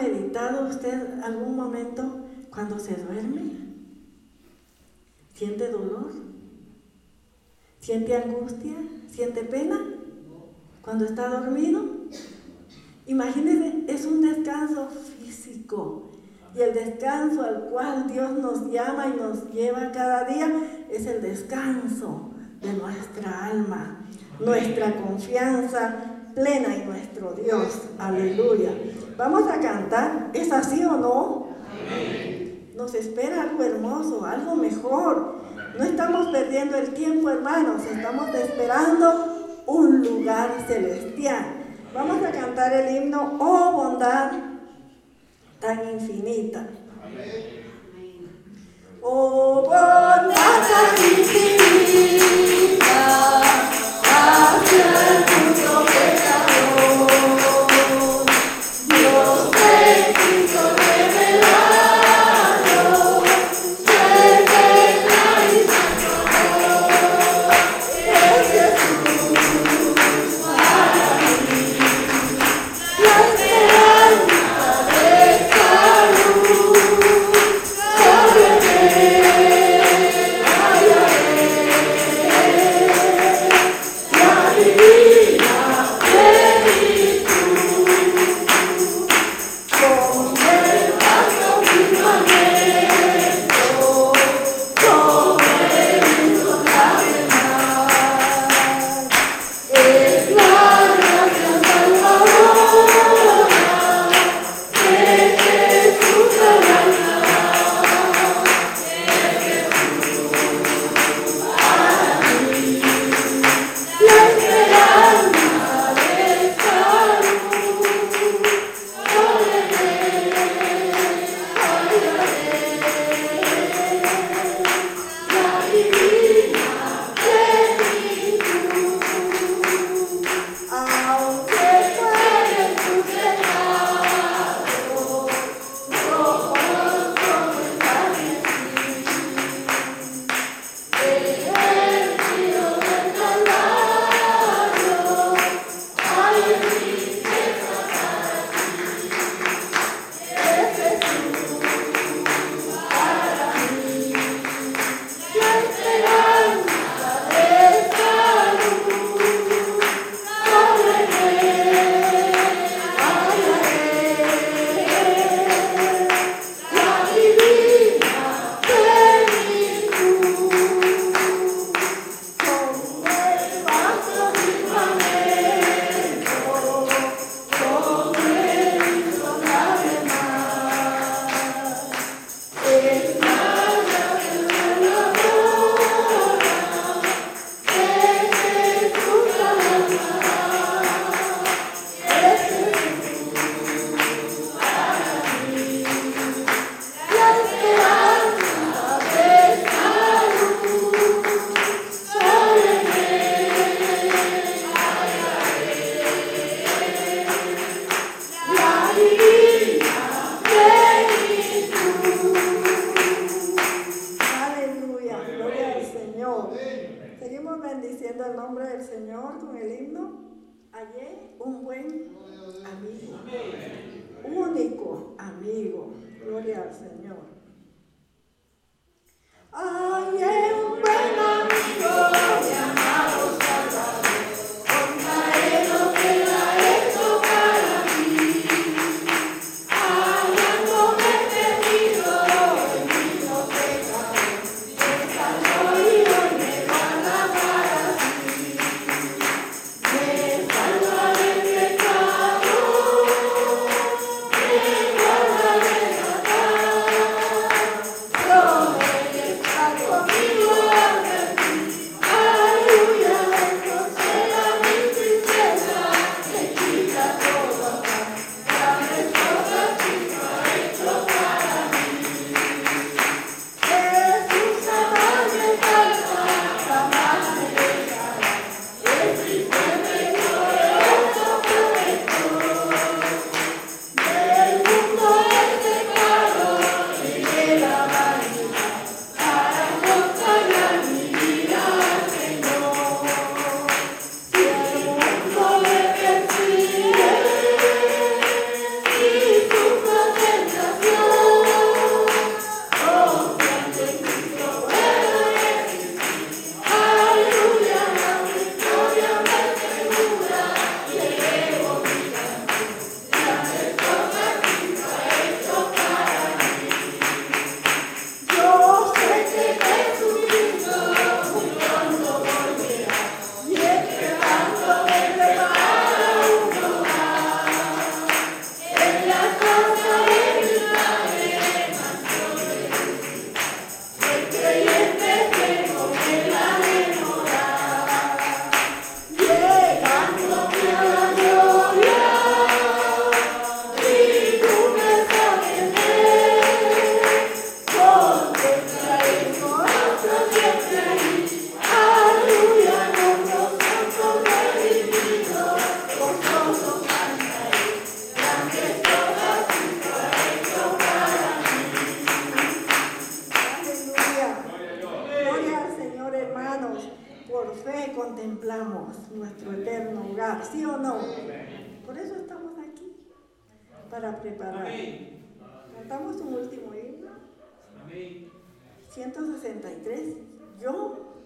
meditado usted algún momento cuando se duerme? ¿Siente dolor? ¿Siente angustia? ¿Siente pena? Cuando está dormido. imagínese es un descanso físico. Y el descanso al cual Dios nos llama y nos lleva cada día es el descanso de nuestra alma, nuestra confianza plena en nuestro Dios. Aleluya. Vamos a cantar, ¿es así o no? Nos espera algo hermoso, algo mejor. No estamos perdiendo el tiempo, hermanos, estamos esperando un lugar celestial. Vamos a cantar el himno, oh bondad tan infinita. Oh bondad tan infinita.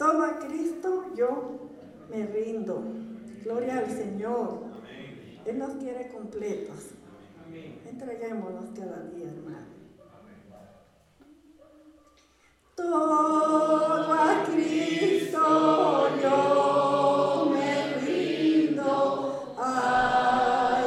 Yo, todo a Cristo, yo me rindo. Gloria al Señor. Él nos quiere completos. Entreguémonos cada día, hermano. Todo a Cristo yo me rindo. A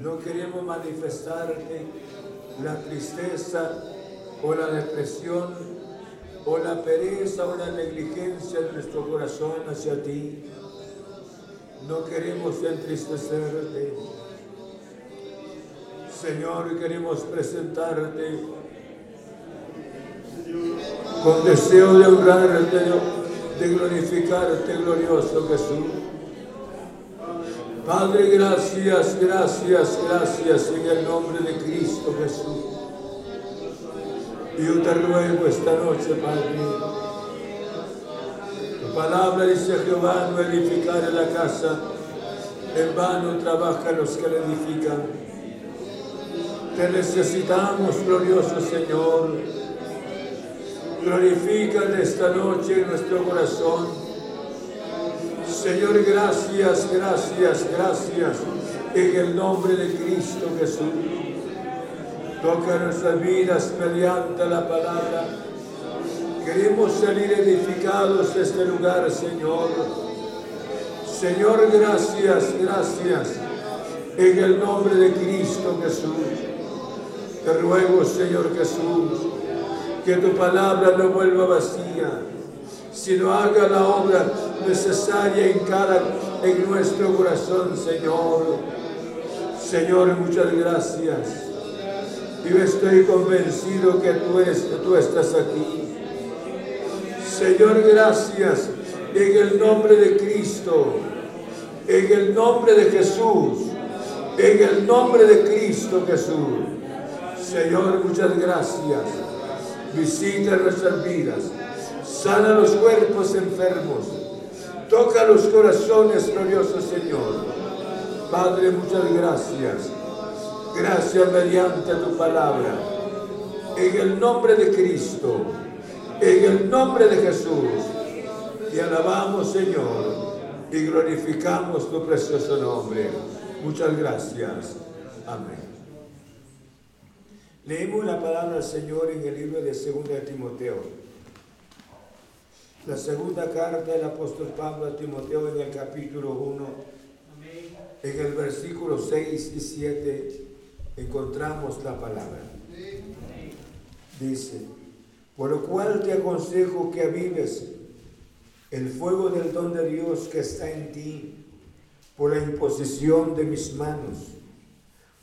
No queremos manifestarte la tristeza o la depresión o la pereza o la negligencia de nuestro corazón hacia ti. No queremos entristecerte. Señor, queremos presentarte con deseo de honrarte, de glorificarte, glorioso Jesús. Padre, gracias, gracias, gracias en el nombre de Cristo Jesús. Yo te ruego esta noche, Padre, tu palabra dice Jehová, no edificar la casa, en vano trabajan los que la edifican. Te necesitamos, glorioso Señor. Glorifica esta noche en nuestro corazón. Señor, gracias, gracias, gracias. En el nombre de Cristo Jesús. Toca nuestras vidas mediante la palabra. Queremos salir edificados de este lugar, Señor. Señor, gracias, gracias. En el nombre de Cristo Jesús. Te ruego, Señor Jesús, que tu palabra no vuelva vacía, sino haga la obra necesaria en cada en nuestro corazón, Señor. Señor, muchas gracias. Yo estoy convencido que tú, tú estás aquí. Señor, gracias en el nombre de Cristo, en el nombre de Jesús, en el nombre de Cristo Jesús. Señor, muchas gracias. Visita nuestras vidas, sana los cuerpos enfermos, toca los corazones, glorioso Señor. Padre, muchas gracias. Gracias mediante tu palabra. En el nombre de Cristo, en el nombre de Jesús, te alabamos Señor y glorificamos tu precioso nombre. Muchas gracias. Amén. Leemos la palabra del Señor en el libro de 2 de Timoteo. La segunda carta del apóstol Pablo a Timoteo en el capítulo 1, en el versículo 6 y 7 encontramos la palabra. Dice, por lo cual te aconsejo que avives el fuego del don de Dios que está en ti por la imposición de mis manos,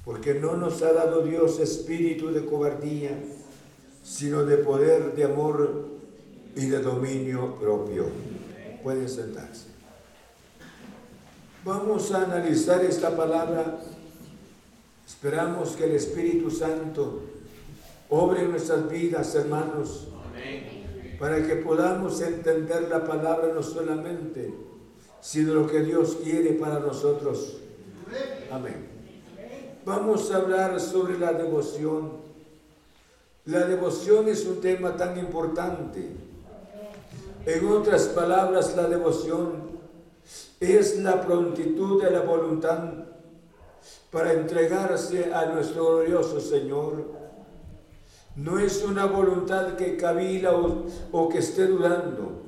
porque no nos ha dado Dios espíritu de cobardía, sino de poder, de amor y de dominio propio. Pueden sentarse. Vamos a analizar esta palabra Esperamos que el Espíritu Santo obre nuestras vidas, hermanos, para que podamos entender la palabra no solamente, sino lo que Dios quiere para nosotros. Amén. Vamos a hablar sobre la devoción. La devoción es un tema tan importante. En otras palabras, la devoción es la prontitud de la voluntad para entregarse a nuestro glorioso Señor. No es una voluntad que cavila o, que esté dudando,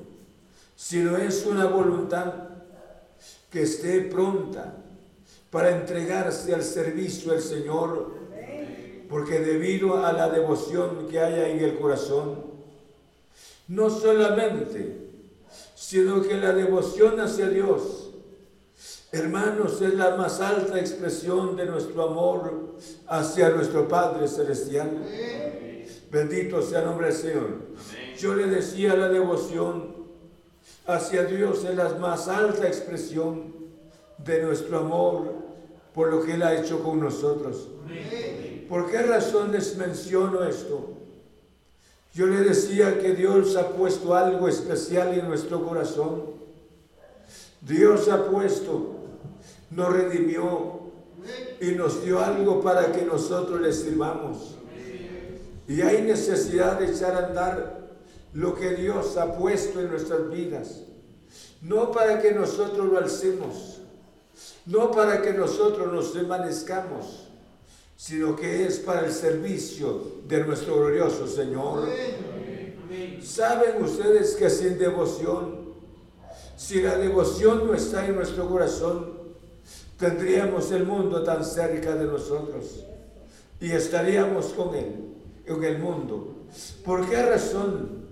sino es una voluntad que esté pronta para entregarse al servicio del Señor, porque debido a la devoción que haya en el corazón, no solamente, sino que la devoción hacia Dios Hermanos, es la más alta expresión de nuestro amor hacia nuestro Padre Celestial. Bendito sea el nombre del Señor. Yo le decía la devoción hacia Dios es la más alta expresión de nuestro amor por lo que Él ha hecho con nosotros. ¿Por qué razón les menciono esto? Yo le decía que Dios ha puesto algo especial en nuestro corazón. Dios ha puesto nos redimió y nos dio algo para que nosotros le sirvamos. Y hay necesidad de echar a andar lo que Dios ha puesto en nuestras vidas. No para que nosotros lo alcemos, no para que nosotros nos emanezcamos, sino que es para el servicio de nuestro glorioso Señor. ¿Saben ustedes que sin devoción, si la devoción no está en nuestro corazón, tendríamos el mundo tan cerca de nosotros y estaríamos con Él, en el mundo. ¿Por qué razón?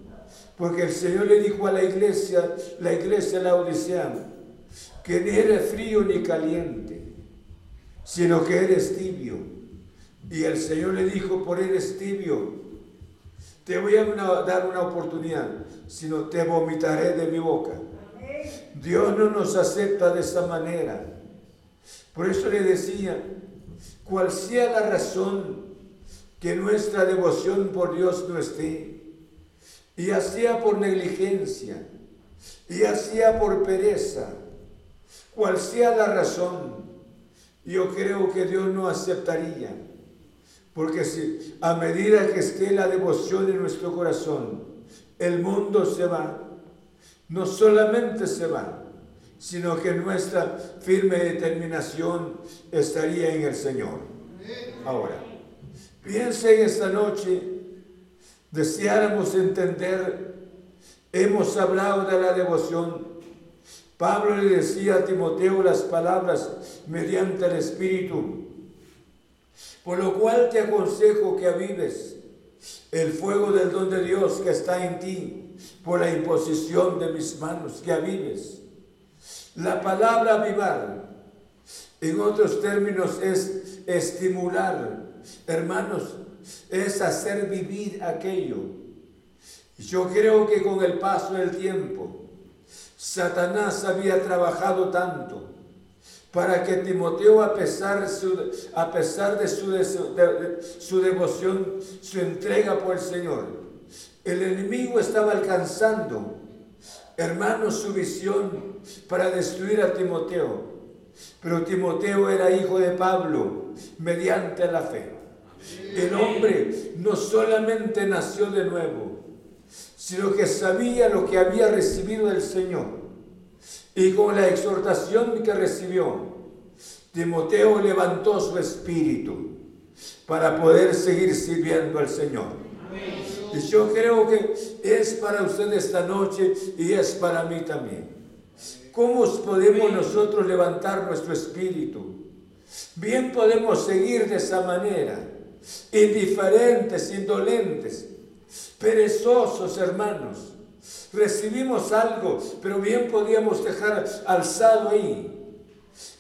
Porque el Señor le dijo a la iglesia, la iglesia la Odisea, que ni eres frío ni caliente, sino que eres tibio. Y el Señor le dijo, por eres tibio, te voy a dar una oportunidad, sino te vomitaré de mi boca. Dios no nos acepta de esta manera. Por eso le decía, cual sea la razón que nuestra devoción por Dios no esté, y hacía por negligencia, y hacía por pereza, cual sea la razón, yo creo que Dios no aceptaría. Porque si a medida que esté la devoción en nuestro corazón, el mundo se va, no solamente se va, sino que nuestra firme determinación estaría en el Señor. Ahora, piense en esta noche, deseáramos entender, hemos hablado de la devoción. Pablo le decía a Timoteo las palabras mediante el Espíritu por lo cual te aconsejo que avives el fuego del don de Dios que está en ti por la imposición de mis manos, que avives. La palabra avivar, en otros términos, es estimular. Hermanos, es hacer vivir aquello. Yo creo que con el paso del tiempo, Satanás había trabajado tanto para que Timoteo, a pesar, de su, devoción, su entrega por el Señor, el enemigo estaba alcanzando, hermanos, su visión para destruir a Timoteo. Pero Timoteo era hijo de Pablo mediante la fe. El hombre no solamente nació de nuevo, sino que sabía lo que había recibido del Señor y con la exhortación que recibió, Timoteo levantó su espíritu para poder seguir sirviendo al Señor. Y yo creo que es para usted esta noche y es para mí también. ¿Cómo podemos nosotros levantar nuestro espíritu? Bien podemos seguir de esa manera, indiferentes, indolentes, perezosos, hermanos recibimos algo, pero bien podíamos dejar alzado ahí.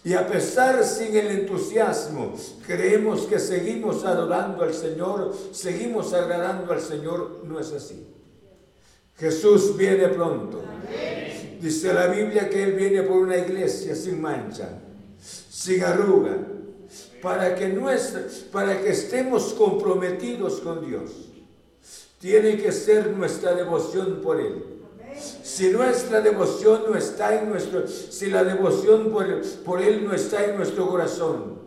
Y a pesar sin el entusiasmo, creemos que seguimos adorando al Señor, seguimos agradando al Señor. No es así. Jesús viene pronto. Dice la Biblia que Él viene por una iglesia sin mancha, sin arruga, para que, nuestra, para que estemos comprometidos con Dios. Tiene que ser nuestra devoción por Él. Si nuestra devoción no está en nuestro, si la devoción por, Él no está en nuestro corazón,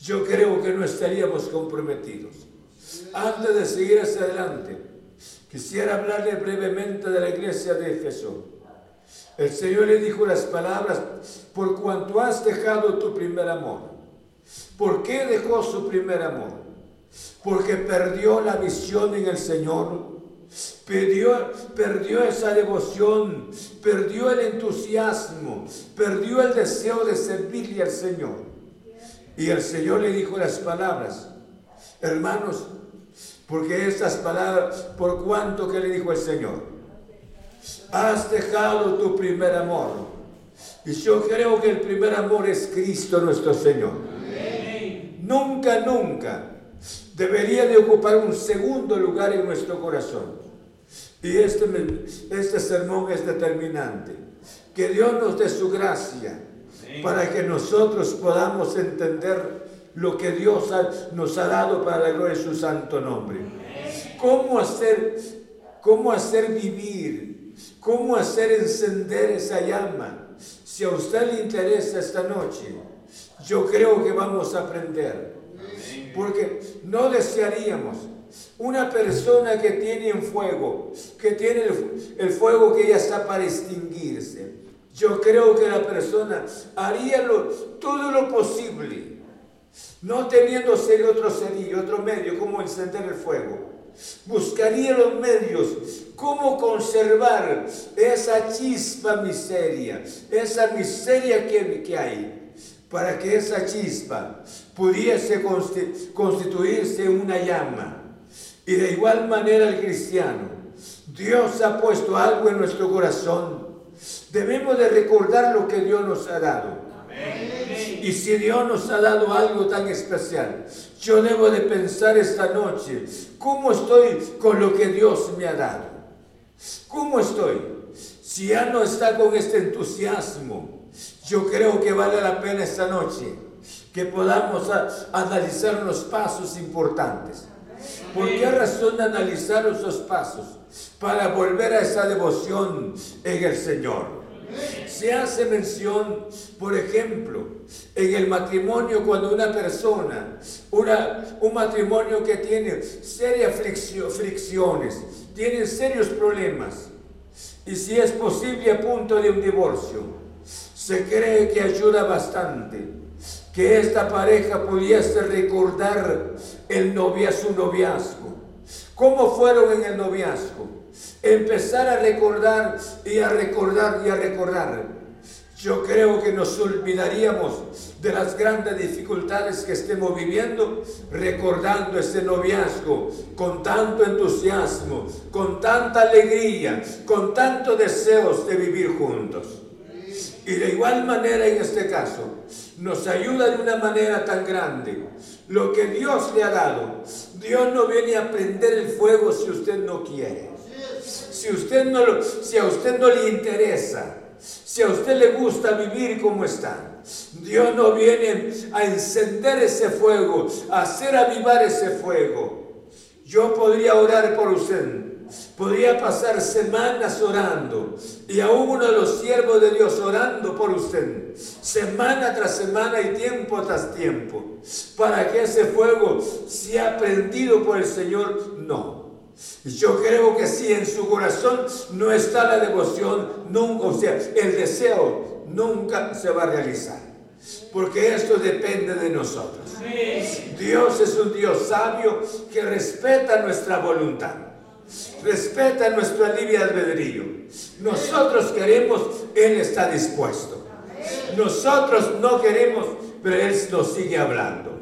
yo creo que no estaríamos comprometidos. Antes de seguir hacia adelante, quisiera hablarle brevemente de la iglesia de Éfeso. El Señor le dijo las palabras, por cuanto has dejado tu primer amor. ¿Por qué dejó su primer amor? Porque perdió la visión en el Señor Perdió, perdió esa devoción, perdió el entusiasmo, perdió el deseo de servirle al Señor. Y el Señor le dijo las palabras, hermanos, porque estas palabras, por cuanto que le dijo el Señor, has dejado tu primer amor. Y yo creo que el primer amor es Cristo nuestro Señor. Nunca, nunca debería de ocupar un segundo lugar en nuestro corazón. Y este, este sermón es determinante. Que Dios nos dé su gracia para que nosotros podamos entender lo que Dios nos ha dado para la gloria de su santo nombre. ¿Cómo hacer, cómo hacer vivir, cómo hacer encender esa llama? Si a usted le interesa esta noche, yo creo que vamos a aprender. Porque no desearíamos una persona que tiene un fuego, que tiene el, fuego que ya está para extinguirse. Yo creo que la persona haría todo lo posible, no teniendo otro cerillo, otro medio, como encender el fuego. Buscaría los medios, cómo conservar esa chispa miseria, esa miseria que hay, para que esa chispa pudiese constituirse una llama y de igual manera el cristiano, Dios ha puesto algo en nuestro corazón. Debemos de recordar lo que Dios nos ha dado. Y si Dios nos ha dado algo tan especial, yo debo de pensar esta noche, ¿cómo estoy con lo que Dios me ha dado? ¿Cómo estoy? Si ya no está con este entusiasmo, yo creo que vale la pena esta noche que podamos analizar los pasos importantes. ¿Por qué razón analizar esos pasos? Para volver a esa devoción en el Señor. Se hace mención, por ejemplo, en el matrimonio cuando una persona, una, un matrimonio que tiene serias fricciones, tiene serios problemas, y si es posible a punto de un divorcio, se cree que ayuda bastante que esta pareja pudiese recordar el su noviazgo. ¿Cómo fueron en el noviazgo? Empezar a recordar y a recordar y a recordar. Yo creo que nos olvidaríamos de las grandes dificultades que estemos viviendo recordando ese noviazgo con tanto entusiasmo, con tanta alegría, con tanto deseos de vivir juntos. Y de igual manera en este caso, nos ayuda de una manera tan grande. Lo que Dios le ha dado, Dios no viene a prender el fuego si usted no quiere. Si, usted no si a usted no le interesa, si a usted le gusta vivir como está, Dios no viene a encender ese fuego, a hacer avivar ese fuego. Yo podría orar por usted, Podría pasar semanas orando y aún uno de los siervos de Dios orando por usted, semana tras semana y tiempo tras tiempo, para que ese fuego sea prendido por el Señor. No. Yo creo que si en su corazón no está la devoción, nunca, o sea, el deseo nunca se va a realizar. Porque esto depende de nosotros. Dios es un Dios sabio que respeta nuestra voluntad respeta nuestro libre albedrío. Nosotros queremos, Él está dispuesto. Nosotros no queremos, pero Él nos sigue hablando.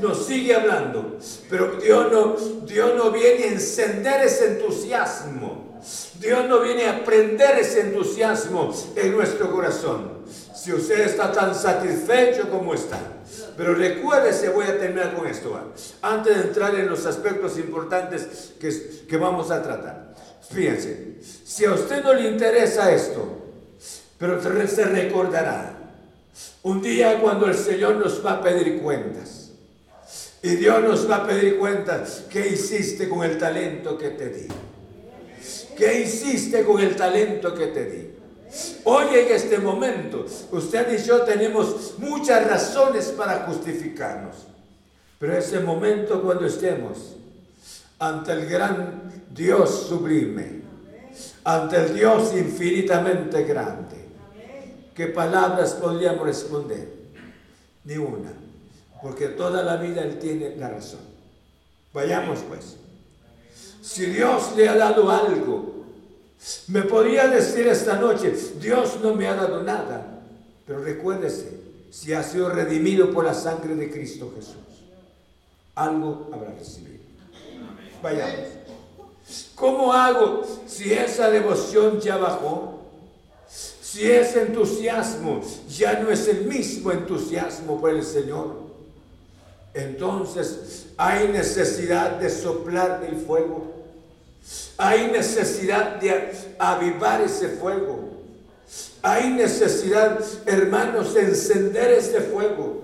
Nos sigue hablando. Pero Dios no, Dios no viene a encender ese entusiasmo. Dios no viene a prender ese entusiasmo en nuestro corazón. Si usted está tan satisfecho como está, pero recuérdese, voy a terminar con esto, antes de entrar en los aspectos importantes que, que vamos a tratar. Fíjense, si a usted no le interesa esto, pero se recordará un día cuando el Señor nos va a pedir cuentas. Y Dios nos va a pedir cuentas. ¿Qué hiciste con el talento que te di? ¿Qué hiciste con el talento que te di? Hoy en este momento, usted y yo tenemos muchas razones para justificarnos. Pero ese momento cuando estemos ante el gran Dios sublime, ante el Dios infinitamente grande, ¿qué palabras podríamos responder? Ni una, porque toda la vida Él tiene la razón. Vayamos pues. Si Dios le ha dado algo me podría decir esta noche, Dios no me ha dado nada, pero recuérdese, si ha sido redimido por la sangre de Cristo Jesús, algo habrá recibido. Vayamos. ¿Cómo hago si esa devoción ya bajó? Si ese entusiasmo ya no es el mismo entusiasmo por el Señor. Entonces hay necesidad de soplar el fuego hay necesidad de avivar ese fuego. Hay necesidad, hermanos, de encender ese fuego.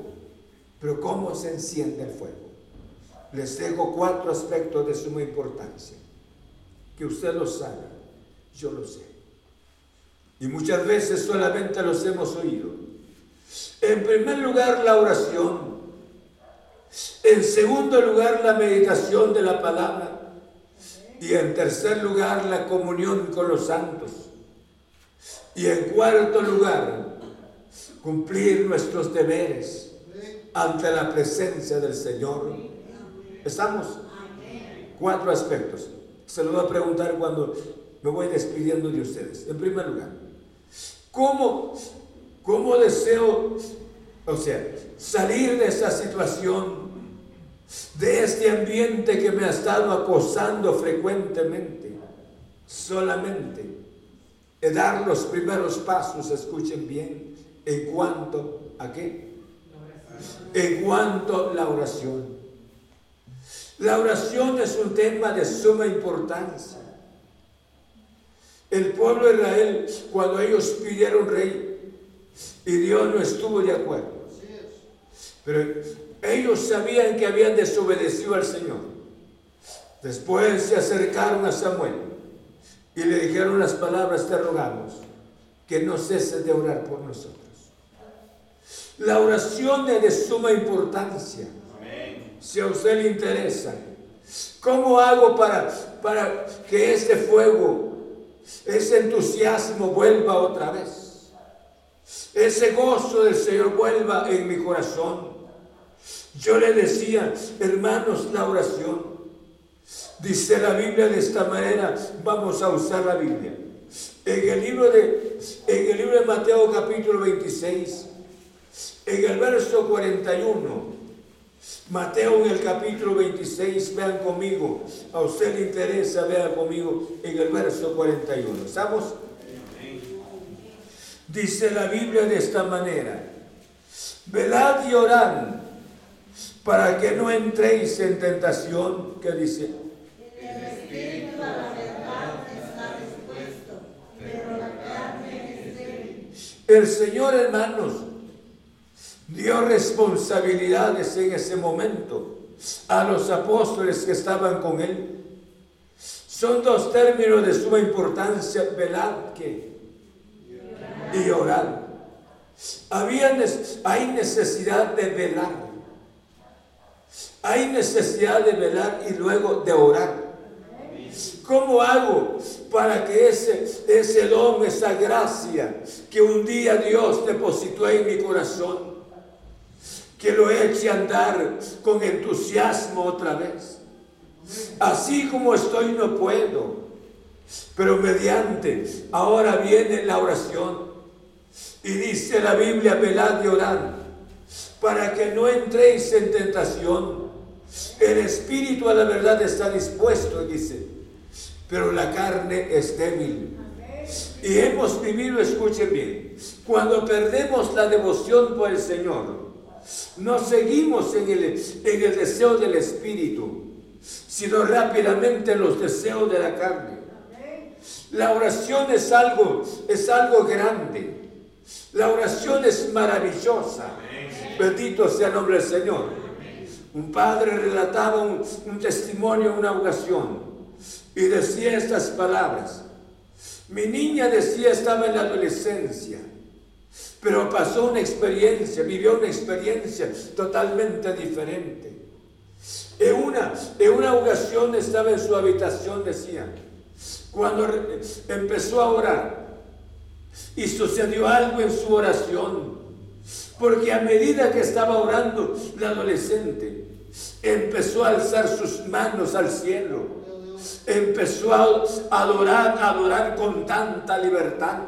Pero ¿cómo se enciende el fuego? Les dejo cuatro aspectos de suma importancia. Que usted lo sabe, yo lo sé. Y muchas veces solamente los hemos oído. En primer lugar, la oración. En segundo lugar, la meditación de la palabra. Y en tercer lugar, la comunión con los santos. Y en cuarto lugar, cumplir nuestros deberes ante la presencia del Señor. ¿Estamos? Cuatro aspectos. Se lo voy a preguntar cuando me voy despidiendo de ustedes. En primer lugar, ¿cómo, cómo deseo, o sea, salir de esa situación de este ambiente que me ha estado acosando frecuentemente, solamente de dar los primeros pasos, escuchen bien, en cuanto a qué? En cuanto a la oración. La oración es un tema de suma importancia. El pueblo de Israel, cuando ellos pidieron rey, y Dios no estuvo de acuerdo. Pero ellos sabían que habían desobedecido al Señor. Después se acercaron a Samuel y le dijeron las palabras, te rogamos, que no cese de orar por nosotros. La oración es de suma importancia. Si a usted le interesa, ¿cómo hago para, para que ese fuego, ese entusiasmo vuelva otra vez? Ese gozo del Señor vuelva en mi corazón. Yo le decía, hermanos, la oración. Dice la Biblia de esta manera, vamos a usar la Biblia. En el libro de, en el libro de Mateo capítulo 26, en el verso 41, Mateo en el capítulo 26, vean conmigo, a usted le interesa, vean conmigo en el verso 41. ¿Estamos? Dice la Biblia de esta manera, velad y orad para que no entréis en tentación, ¿qué dice? El espíritu la. El Señor, hermanos, dio responsabilidades en ese momento a los apóstoles que estaban con él. Son dos términos de suma importancia, velar que y orar. Había, hay necesidad de velar. Hay necesidad de velar y luego de orar. ¿Cómo hago para que ese, ese don, esa gracia que un día Dios depositó en mi corazón, que lo eche a andar con entusiasmo otra vez. Así como estoy no puedo, pero mediante, ahora viene la oración y dice la Biblia, velad y orad, para que no entréis en tentación. El espíritu a la verdad está dispuesto, dice, pero la carne es débil. Y hemos vivido, escuchen bien, cuando perdemos la devoción por el Señor, no seguimos en el, en el deseo del Espíritu, sino rápidamente en los deseos de la carne. La oración es algo, es algo grande. La oración es maravillosa. Bendito sea el nombre del Señor. Un padre relataba un, un testimonio, una oración, y decía estas palabras. Mi niña decía, estaba en la adolescencia pero pasó una experiencia, vivió una experiencia totalmente diferente. En una, en una ocasión estaba en su habitación, decía, cuando empezó a orar y sucedió algo en su oración, porque a medida que estaba orando la adolescente, empezó a alzar sus manos al cielo, empezó a adorar, a adorar con tanta libertad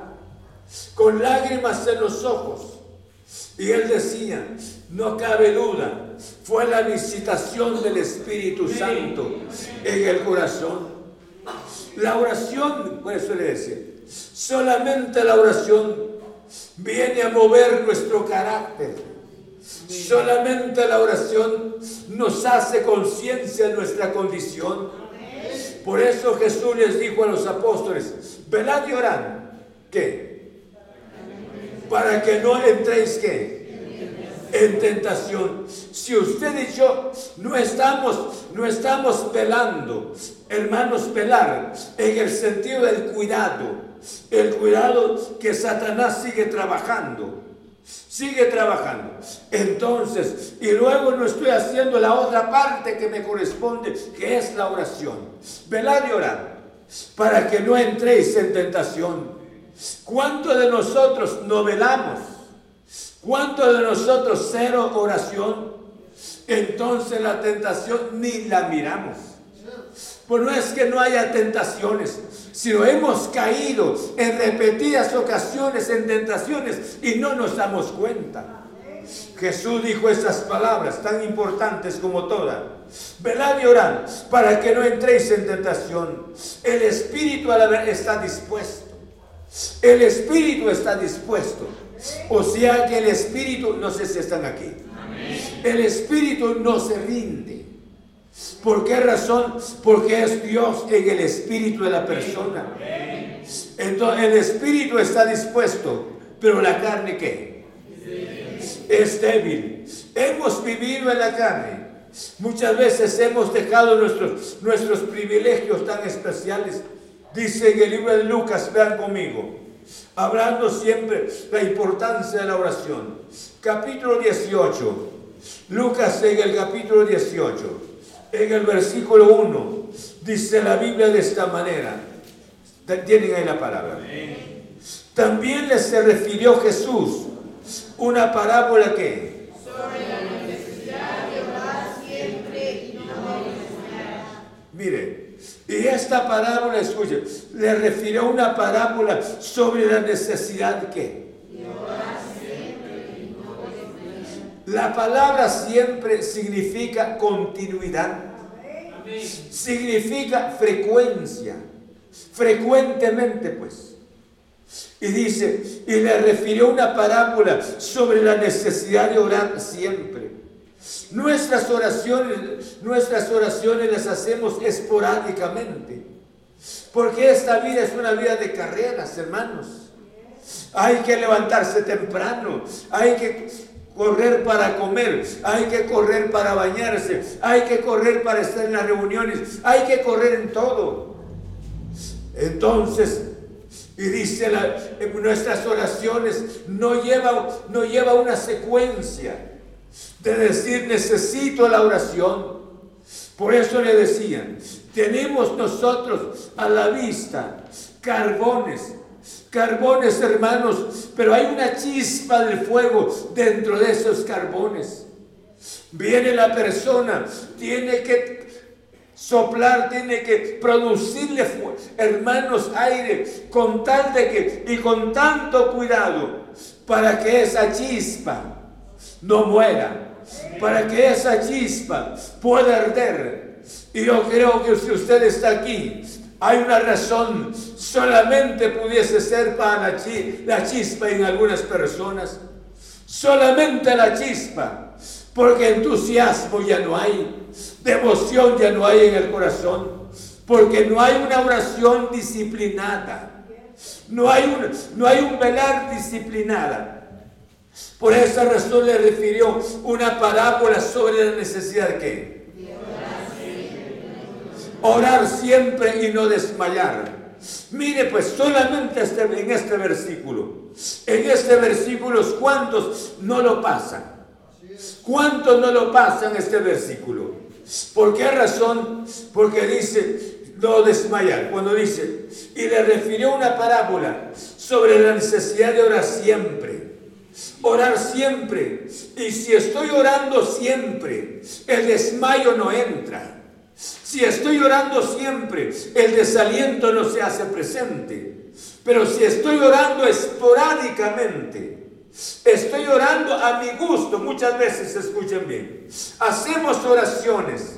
con lágrimas en los ojos. Y él decía, no cabe duda, fue la visitación del Espíritu Santo en el corazón. La oración, por eso le decía, solamente la oración viene a mover nuestro carácter. Solamente la oración nos hace conciencia de nuestra condición. Por eso Jesús les dijo a los apóstoles, velad y orad. ¿Qué? para que no entréis que en tentación. Si usted y no estamos, no estamos velando, hermanos, velar en el sentido del cuidado, el cuidado que Satanás sigue trabajando. Sigue trabajando. Entonces, y luego no estoy haciendo la otra parte que me corresponde, que es la oración. Velar y orar, para que no entréis en tentación. ¿Cuántos de nosotros no velamos? ¿Cuántos de nosotros cero oración? Entonces la tentación ni la miramos. Pues no es que no haya tentaciones, sino hemos caído en repetidas ocasiones en tentaciones y no nos damos cuenta. Jesús dijo estas palabras tan importantes como todas. Velad y orad para que no entréis en tentación. El espíritu está dispuesto el espíritu está dispuesto. O sea que el espíritu, no sé si están aquí. El espíritu no se rinde. ¿Por qué razón? Porque es Dios en el espíritu de la persona. Entonces el espíritu está dispuesto, pero la carne qué? Es débil. Hemos vivido en la carne. Muchas veces hemos dejado nuestros, nuestros privilegios tan especiales Dice en el libro de Lucas, vean conmigo, hablando siempre la importancia de la oración. Capítulo 18, Lucas en el capítulo 18, en el versículo 1, dice la Biblia de esta manera. Tienen ahí la palabra. También les se refirió Jesús una parábola que sobre la necesidad de orar siempre y no Mire, y esta parábola, escuche, le refirió una parábola sobre la necesidad que La palabra siempre significa continuidad. Significa frecuencia. Frecuentemente, pues. Y dice, y le refirió una parábola sobre la necesidad de orar siempre. Nuestras oraciones, nuestras oraciones las hacemos esporádicamente. Porque esta vida es una vida de carreras, hermanos. Hay que levantarse temprano, hay que correr para comer, hay que correr para bañarse, hay que correr para estar en las reuniones, hay que correr en todo. Entonces, y dice en nuestras oraciones no lleva, no lleva una secuencia de decir necesito la oración. Por eso le decían, tenemos nosotros a la vista carbones, carbones hermanos, pero hay una chispa del fuego dentro de esos carbones. Viene la persona, tiene que soplar, tiene que producirle, hermanos, aire, con tal de que, y con tanto cuidado, para que esa chispa no muera, para que esa chispa pueda arder. Y yo creo que si usted está aquí, hay una razón, solamente pudiese ser para la, chispa en algunas personas, solamente la chispa, porque entusiasmo ya no hay Devoción ya no hay en el corazón, porque no hay una oración disciplinada. No hay un, no hay un velar disciplinada. Por esa razón le refirió una parábola sobre la necesidad qué? Orar siempre y no desmayar. Mire pues solamente este, en este versículo, en este versículo, ¿cuántos no lo pasan? ¿Cuántos no lo pasan este versículo? ¿Por qué razón? Porque dice, no desmayar. Cuando dice, y le refirió una parábola sobre la necesidad de orar siempre. Orar siempre. Y si estoy orando siempre, el desmayo no entra. Si estoy orando siempre, el desaliento no se hace presente. Pero si estoy orando esporádicamente, Estoy orando a mi gusto, muchas veces, escuchen bien. Hacemos oraciones,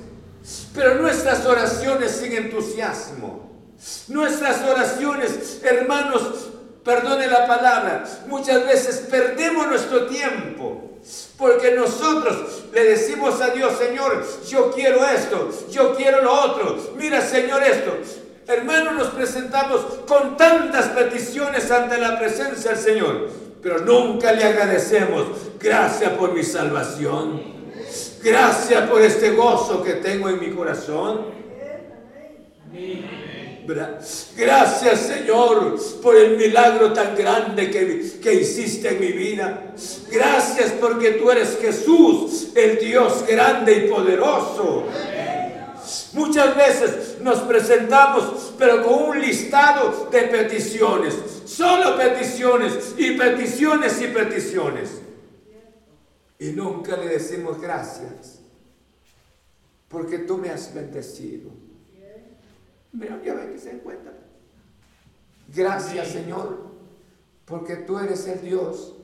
pero nuestras oraciones sin entusiasmo. Nuestras oraciones, hermanos, perdone la palabra, muchas veces perdemos nuestro tiempo. Porque nosotros le decimos a Dios, Señor, yo quiero esto, yo quiero lo otro. Mira, Señor, esto. Hermanos, nos presentamos con tantas peticiones ante la presencia del Señor pero nunca le agradecemos. Gracias por mi salvación. Gracias por este gozo que tengo en mi corazón. Gracias Señor por el milagro tan grande que, que, hiciste en mi vida. Gracias porque tú eres Jesús, el Dios grande y poderoso. Muchas veces nos presentamos, pero con un listado de peticiones, solo peticiones y peticiones y peticiones. Y nunca le decimos gracias, porque tú me has bendecido. Ya que se encuentra. Gracias, Señor, porque tú eres el Dios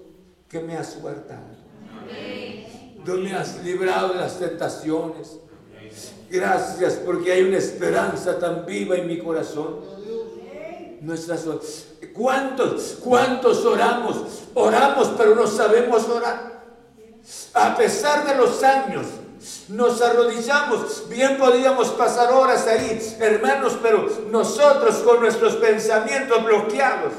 que me has guardado. Tú me has librado de las tentaciones Gracias porque hay una esperanza tan viva en mi corazón. Nuestras ¿Cuántos, cuántos oramos? Oramos, pero no sabemos orar. A pesar de los años, nos arrodillamos. Bien podíamos pasar horas ahí, hermanos, pero nosotros con nuestros pensamientos bloqueados.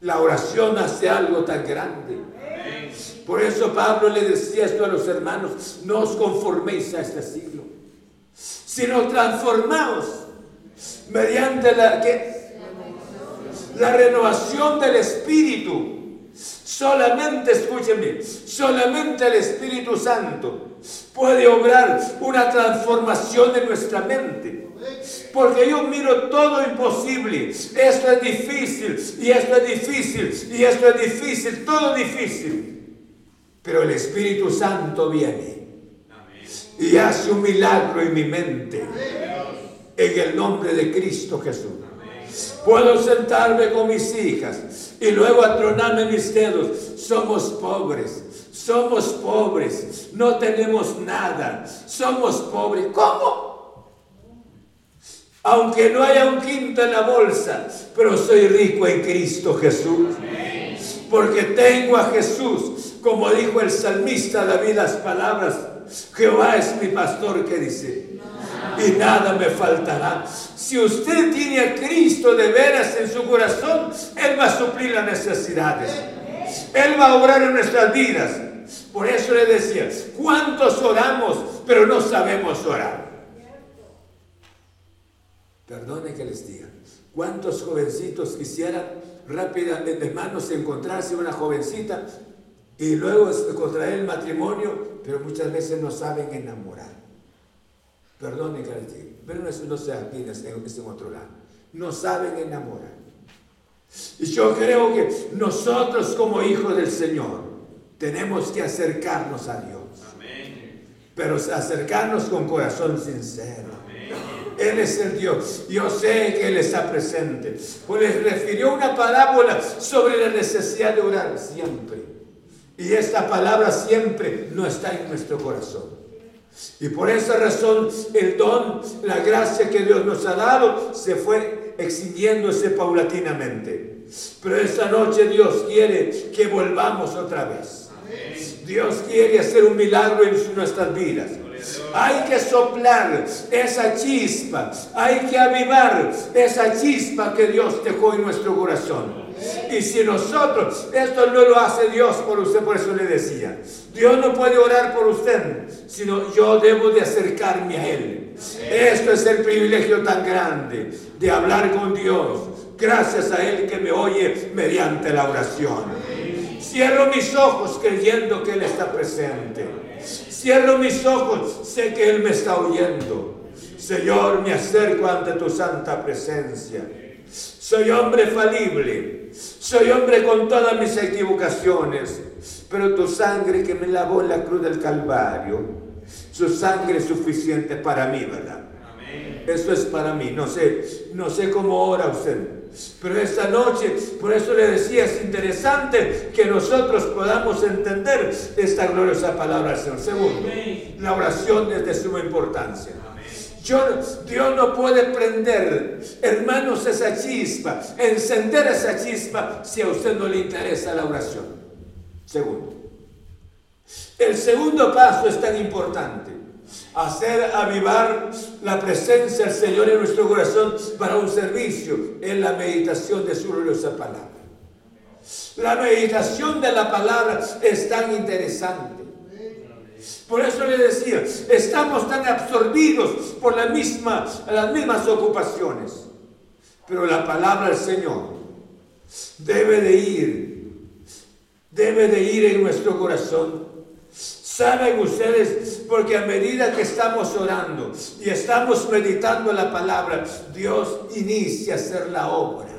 La oración hace algo tan grande. Por eso Pablo le decía esto a los hermanos, no os conforméis a este siglo, sino transformaos mediante la, la renovación del Espíritu. Solamente, escúchenme, solamente el Espíritu Santo puede obrar una transformación en nuestra mente. Porque yo miro todo imposible. Esto es difícil, y esto es difícil, y esto es difícil, todo difícil. Pero el Espíritu Santo viene y hace un milagro en mi mente. En el nombre de Cristo Jesús. Puedo sentarme con mis hijas y luego atronarme mis dedos. Somos pobres, somos pobres, no tenemos nada, somos pobres. ¿Cómo? Aunque no haya un quinto en la bolsa, pero soy rico en Cristo Jesús. Porque tengo a Jesús, como dijo el salmista David, las palabras, Jehová es mi pastor que dice, y nada me faltará. Si usted tiene a Cristo de veras en su corazón, Él va a suplir las necesidades. Él va a obrar en nuestras vidas. Por eso le decía, ¿cuántos oramos pero no sabemos orar? Perdone que les diga, ¿cuántos jovencitos quisieran rápidamente, hermanos, encontrarse una jovencita y luego contraer el matrimonio, pero muchas veces no saben enamorar? Perdone que les diga, pero no, no sea aquí, es en otro lado. No saben enamorar. Y yo creo que nosotros como hijos del Señor tenemos que acercarnos a Dios. Pero acercarnos con corazón sincero. Él es el Dios. Yo sé que Él está presente. Pues les refirió una parábola sobre la necesidad de orar siempre. Y esta palabra siempre no está en nuestro corazón. Y por esa razón el don, la gracia que Dios nos ha dado, se fue extinguiéndose paulatinamente. Pero esta noche Dios quiere que volvamos otra vez. Dios quiere hacer un milagro en nuestras vidas. Hay que soplar esa chispa, hay que avivar esa chispa que Dios dejó en nuestro corazón. Y si nosotros, esto no lo hace Dios por usted, por eso le decía, Dios no puede orar por usted, sino yo debo de acercarme a Él. Esto es el privilegio tan grande de hablar con Dios, gracias a Él que me oye mediante la oración. Cierro mis ojos creyendo que Él está presente. Cierro mis ojos, sé que Él me está oyendo. Señor, me acerco ante tu santa presencia. Soy hombre falible, soy hombre con todas mis equivocaciones, pero tu sangre que me lavó en la cruz del Calvario, su sangre es suficiente para mí, ¿verdad? Eso es para mí. No sé, no sé cómo ora usted. Pero esta noche, por eso le decía, es interesante que nosotros podamos entender esta gloriosa palabra del Señor. Segundo, la oración es de suma importancia. Dios no puede prender, hermanos, esa chispa, encender esa chispa si a usted no le interesa la oración. Segundo. El segundo paso es tan importante. Hacer avivar la presencia del Señor en nuestro corazón para un servicio en la meditación de su gloriosa palabra. La meditación de la palabra es tan interesante. Por eso le decía, estamos tan absorbidos por las mismas ocupaciones. Pero la palabra del Señor debe de ir, debe de ir en nuestro corazón. Saben ustedes, porque a medida que estamos orando y estamos meditando la palabra, Dios inicia a hacer la obra.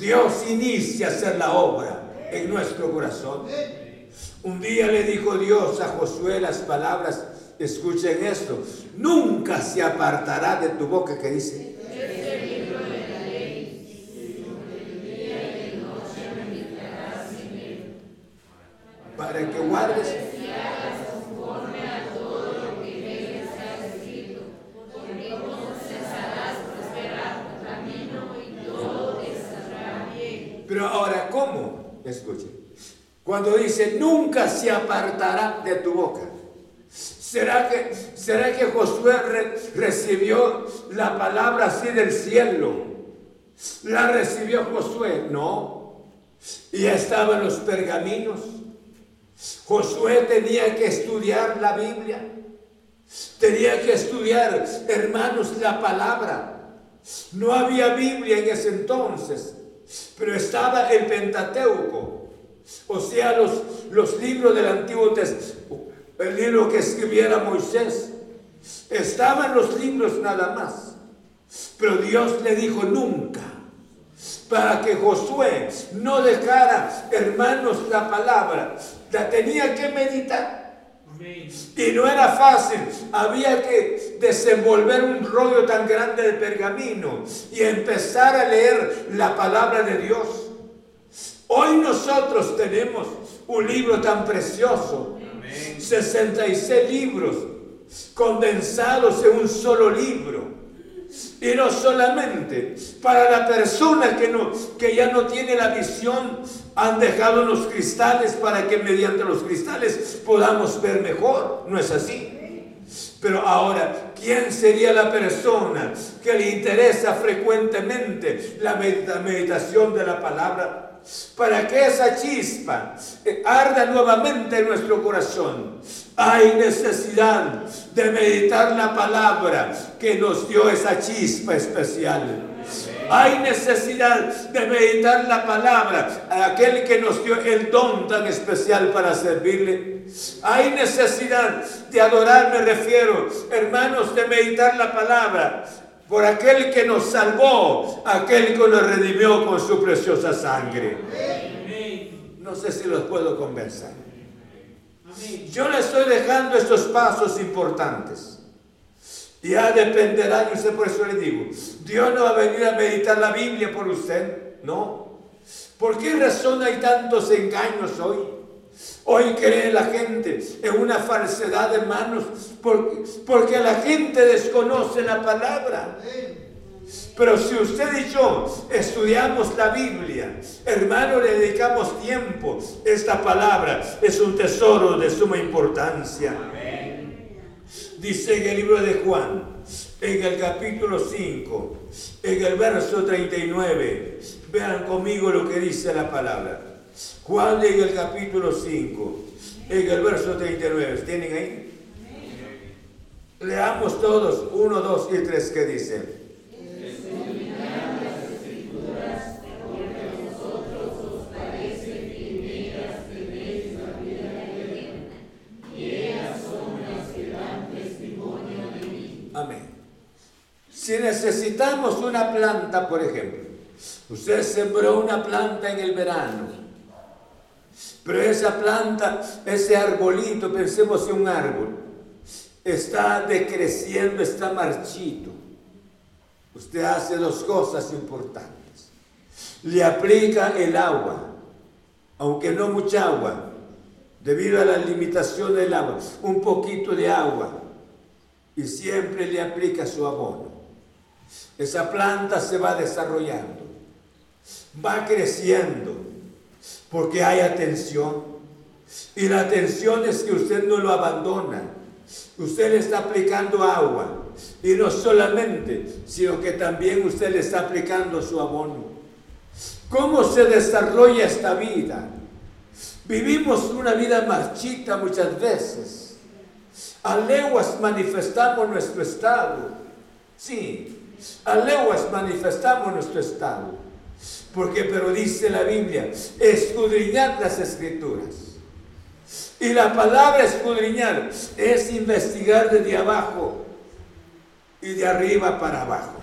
Dios inicia a hacer la obra en nuestro corazón. Un día le dijo Dios a Josué las palabras, escuchen esto, nunca se apartará de tu boca que dice. Para que guardes Pero ahora, ¿cómo? Escuchen. Cuando dice, nunca se apartará de tu boca. ¿Será que, será que Josué recibió la palabra así del cielo? ¿La recibió Josué? No. Y estaban los pergaminos. Josué tenía que estudiar la Biblia. Tenía que estudiar, hermanos, la palabra. No había Biblia en ese entonces. pero estaba el Pentateuco, o sea, los, los libros del Antiguo Testamento, el libro que escribiera Moisés. Estaban los libros nada más, pero Dios le dijo nunca para que Josué no dejara, hermanos, la palabra. La tenía que meditar. Y no era fácil, había que desenvolver un rollo tan grande de pergamino y empezar a leer la palabra de Dios. Hoy nosotros tenemos un libro tan precioso, 66 libros condensados en un solo libro. Y no solamente para la persona que, no, que ya no tiene la visión, han dejado los cristales para que mediante los cristales podamos ver mejor. No es así. Pero ahora, ¿quién sería la persona que le interesa frecuentemente la meditación de la palabra? Para que esa chispa arda nuevamente en nuestro corazón hay necesidad de meditar la palabra que nos dio esa chispa especial. Hay necesidad de meditar la palabra, a aquel que nos dio el don tan especial para servirle. Hay necesidad de adorar, me refiero, hermanos, de meditar la palabra por aquel que nos salvó, aquel que nos redimió con su preciosa sangre. No sé si los puedo convencer. Yo le estoy dejando estos pasos importantes. Ya dependerá, yo sé por eso le digo, Dios no va a venir a meditar la Biblia por usted, no. ¿Por qué razón hay tantos engaños hoy? Hoy cree la gente en una falsedad, hermanos, porque, porque la gente desconoce la palabra. Pero si usted y yo estudiamos la Biblia, hermano, le dedicamos tiempo, esta palabra es un tesoro de suma importancia. Dice en el libro de Juan, en el capítulo 5, en el verso 39, vean conmigo lo que dice la palabra. Juan en el capítulo 5, en el verso 39, ¿tienen ahí? Leamos todos, 1, 2 y 3, ¿qué dice? Si necesitamos una planta, por ejemplo, usted sembró una planta en el verano, pero esa planta, ese arbolito, pensemos en un árbol, está decreciendo, está marchito. Usted hace dos cosas importantes. Le aplica el agua, aunque no mucha agua, debido a la limitación del agua, un poquito de agua, y siempre le aplica su abono. Esa planta se va desarrollando, va creciendo, porque hay atención. Y la atención es que usted no lo abandona. Usted le está aplicando agua. Y no solamente, sino que también usted le está aplicando su abono. ¿Cómo se desarrolla esta vida? Vivimos una vida marchita muchas veces. A leguas manifestamos nuestro estado. Sí, a leguas manifestamos nuestro estado. Porque, pero dice la Biblia, escudriñar las escrituras. Y la palabra escudriñar es investigar desde abajo y de arriba para abajo.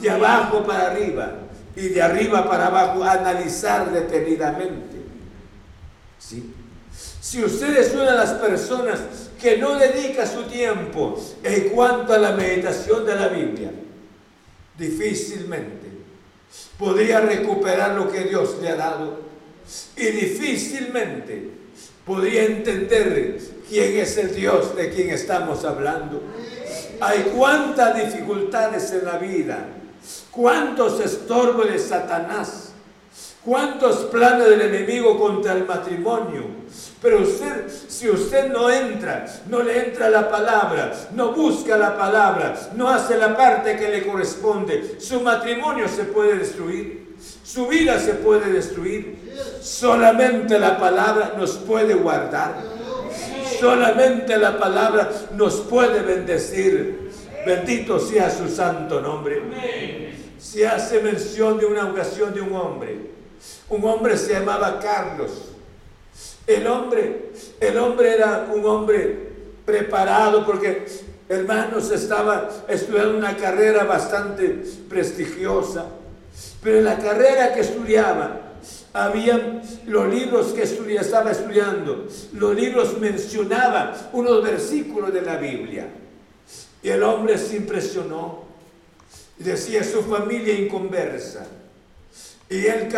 De abajo para arriba y de arriba para abajo, analizar detenidamente. ¿Sí? Si usted es una de las personas que no dedica su tiempo en cuanto a la meditación de la Biblia, difícilmente podría recuperar lo que Dios le ha dado y difícilmente podría entender quién es el Dios de quien estamos hablando. Hay cuántas dificultades en la vida, cuántos estorbos de Satanás, cuántos planes del enemigo contra el matrimonio, pero usted, si usted no entra, no le entra la palabra, no busca la palabra, no hace la parte que le corresponde, su matrimonio se puede destruir, su vida se puede destruir. Solamente la palabra nos puede guardar. Solamente la palabra nos puede bendecir. Bendito sea su santo nombre. se hace mención de una ocasión de un hombre. Un hombre se llamaba Carlos. El hombre, el hombre era un hombre preparado porque, hermanos, estaba estudiando una carrera bastante prestigiosa. Pero en la carrera que estudiaba, había los libros que estaba estudiando, los libros mencionaban unos versículos de la Biblia. Y el hombre se impresionó. Decía su familia inconversa. Y él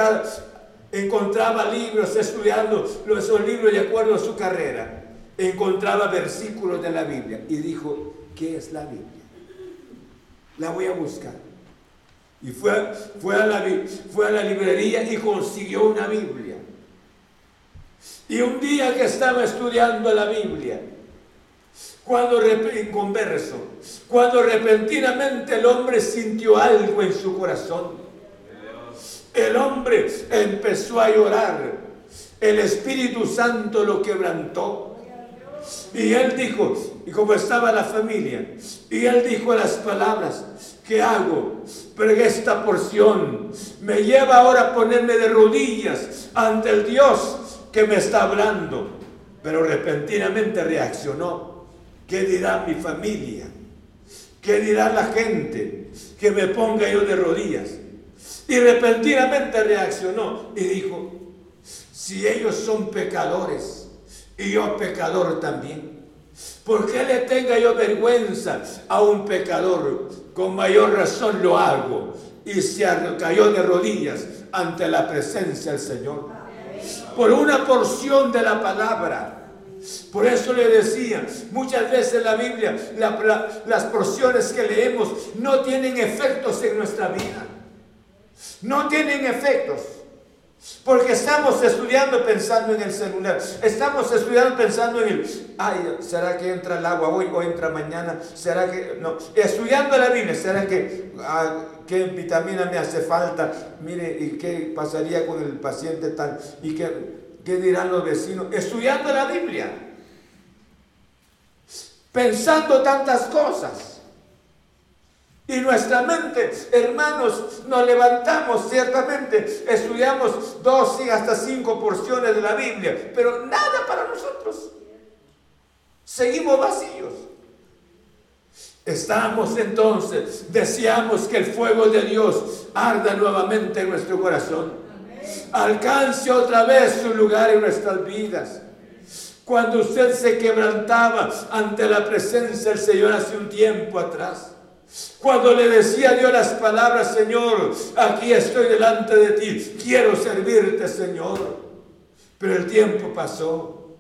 encontraba libros estudiando esos libros de acuerdo a su carrera. Encontraba versículos de la Biblia y dijo, ¿qué es la Biblia? La voy a buscar. Y fue, fue, a la, fue a la librería y consiguió una Biblia. Y un día que estaba estudiando la Biblia, cuando en converso, cuando repentinamente el hombre sintió algo en su corazón, el hombre empezó a llorar. El Espíritu Santo lo quebrantó. Y él dijo, y como estaba la familia, y él dijo las palabras, ¿qué hago? Pero esta porción me lleva ahora a ponerme de rodillas ante el Dios que me está hablando. Pero repentinamente reaccionó. ¿Qué dirá mi familia? ¿Qué dirá la gente? Que me ponga yo de rodillas. Y repentinamente reaccionó y dijo, si ellos son pecadores y yo pecador también, ¿por qué le tenga yo vergüenza a un pecador? Con mayor razón lo hago. Y se cayó de rodillas ante la presencia del Señor. Por una porción de la palabra. Por eso le decía, muchas veces la Biblia las porciones que leemos no tienen efectos en nuestra vida no tienen efectos. Porque estamos estudiando pensando en el celular. Estamos estudiando pensando en el, ay, ¿será que entra el agua hoy o entra mañana? ¿Será que, no? Estudiando la Biblia, ¿será que, ah, qué vitamina me hace falta? Mire, ¿y qué pasaría con el paciente tal? ¿Y qué, qué dirán los vecinos? Estudiando la Biblia. Pensando tantas cosas. Y nuestra mente, hermanos, nos levantamos ciertamente, estudiamos dos y hasta cinco porciones de la Biblia, pero nada para nosotros. Seguimos vacíos. Estamos entonces, deseamos que el fuego de Dios arda nuevamente en nuestro corazón. Alcance otra vez su lugar en nuestras vidas. Cuando usted se quebrantaba ante la presencia del Señor hace un tiempo atrás cuando le decía a Dios las palabras, Señor, aquí estoy delante de ti, quiero servirte, Señor. Pero el tiempo pasó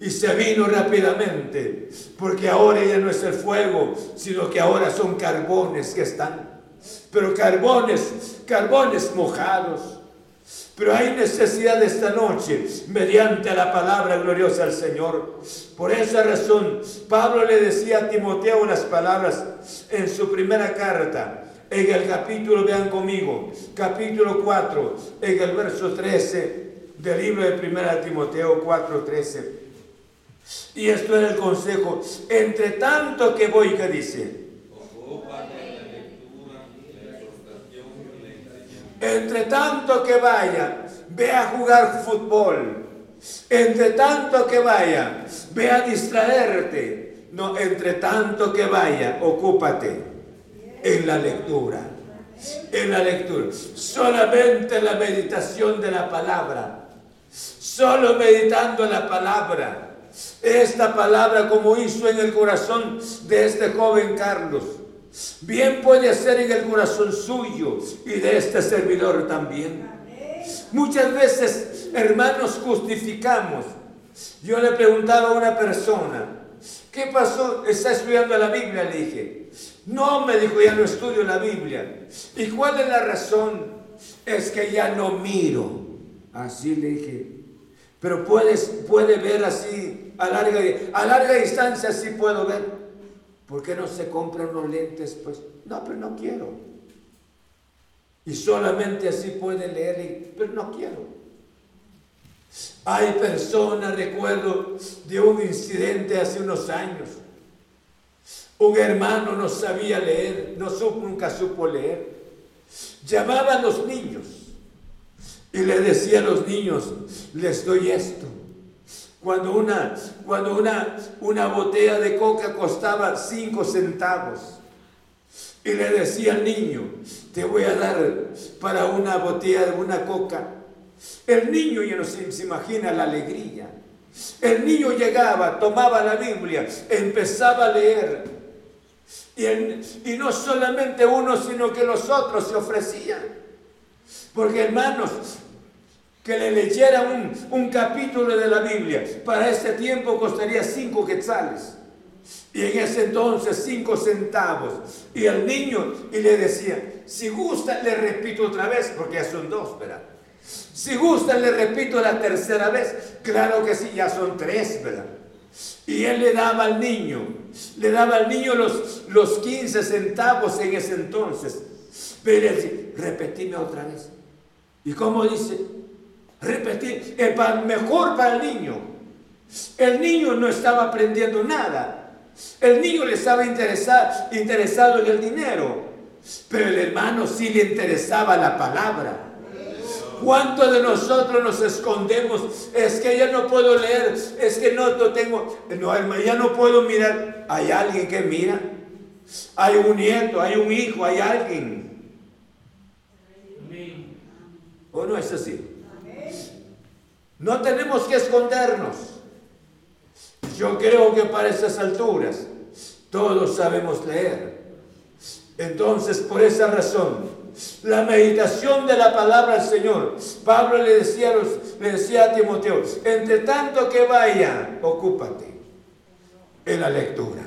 y se vino rápidamente, porque ahora ya no es el fuego, sino que ahora son carbones que están, pero carbones, carbones mojados. Pero hay necesidad esta noche, mediante la palabra gloriosa del Señor. Por esa razón, Pablo le decía a Timoteo las palabras en su primera carta, en el capítulo, vean conmigo, capítulo 4, en el verso 13 del libro de primera Timoteo 4, 13. Y esto es el consejo, entre tanto que voy, que dice, Entre tanto que vaya, ve a jugar fútbol. Entre tanto que vaya, ve a distraerte. No, entre tanto que vaya, ocúpate en la lectura. En la lectura. Solamente la meditación de la palabra. Solo meditando la palabra. Esta palabra como hizo en el corazón de este joven Carlos Bien puede ser en el corazón suyo y de este servidor también. Muchas veces, hermanos, justificamos. Yo le preguntaba a una persona, ¿qué pasó? ¿Está estudiando la Biblia? Le dije. No, me dijo, ya no estudio la Biblia. ¿Y cuál es la razón? Es que ya no miro. Así le dije. Pero puedes, puede ver así, a larga, a larga distancia sí puedo ver. ¿Por qué no se compran unos lentes? Pues no, pero no quiero. Y solamente así puede leer, pero no quiero. Hay personas, recuerdo de un incidente hace unos años. Un hermano no sabía leer, no supo, nunca supo leer. llamaba a los niños y le decía a los niños, les doy esto. Cuando una, cuando una, una botella de coca costaba cinco centavos. Y le decía al niño, te voy a dar para una botella de una coca. El niño ya no se, se imagina la alegría. El niño llegaba, tomaba la Biblia, empezaba a leer. Y, y, no solamente uno, sino que los otros se ofrecían. Porque hermanos, que le leyera un, un capítulo de la Biblia, para ese tiempo costaría cinco quetzales. Y en ese entonces cinco centavos. Y el niño, y le decía, si gusta, le repito otra vez, porque ya son dos, ¿verdad? Si gusta, le repito la tercera vez. Claro que sí, ya son tres, ¿verdad? Y él le daba al niño, le daba al niño los, los 15 centavos en ese entonces. Pero él decía, repetime otra vez. ¿Y cómo dice? Repetir, el mejor para el niño. El niño no estaba aprendiendo nada. El niño le estaba interesado, interesado en el dinero, pero el hermano sí le interesaba la palabra. ¿Cuántos de nosotros nos escondemos? Es que ya no puedo leer, es que no, no tengo, no, hermano, ya no puedo mirar. Hay alguien que mira, hay un nieto, hay un hijo, hay alguien. ¿O no es así? No tenemos que escondernos. Yo creo que para esas alturas todos sabemos leer. Entonces, por esa razón, la meditación de la palabra del Señor, Pablo le decía, a le decía a Timoteo, entre tanto que vaya, ocúpate en la lectura.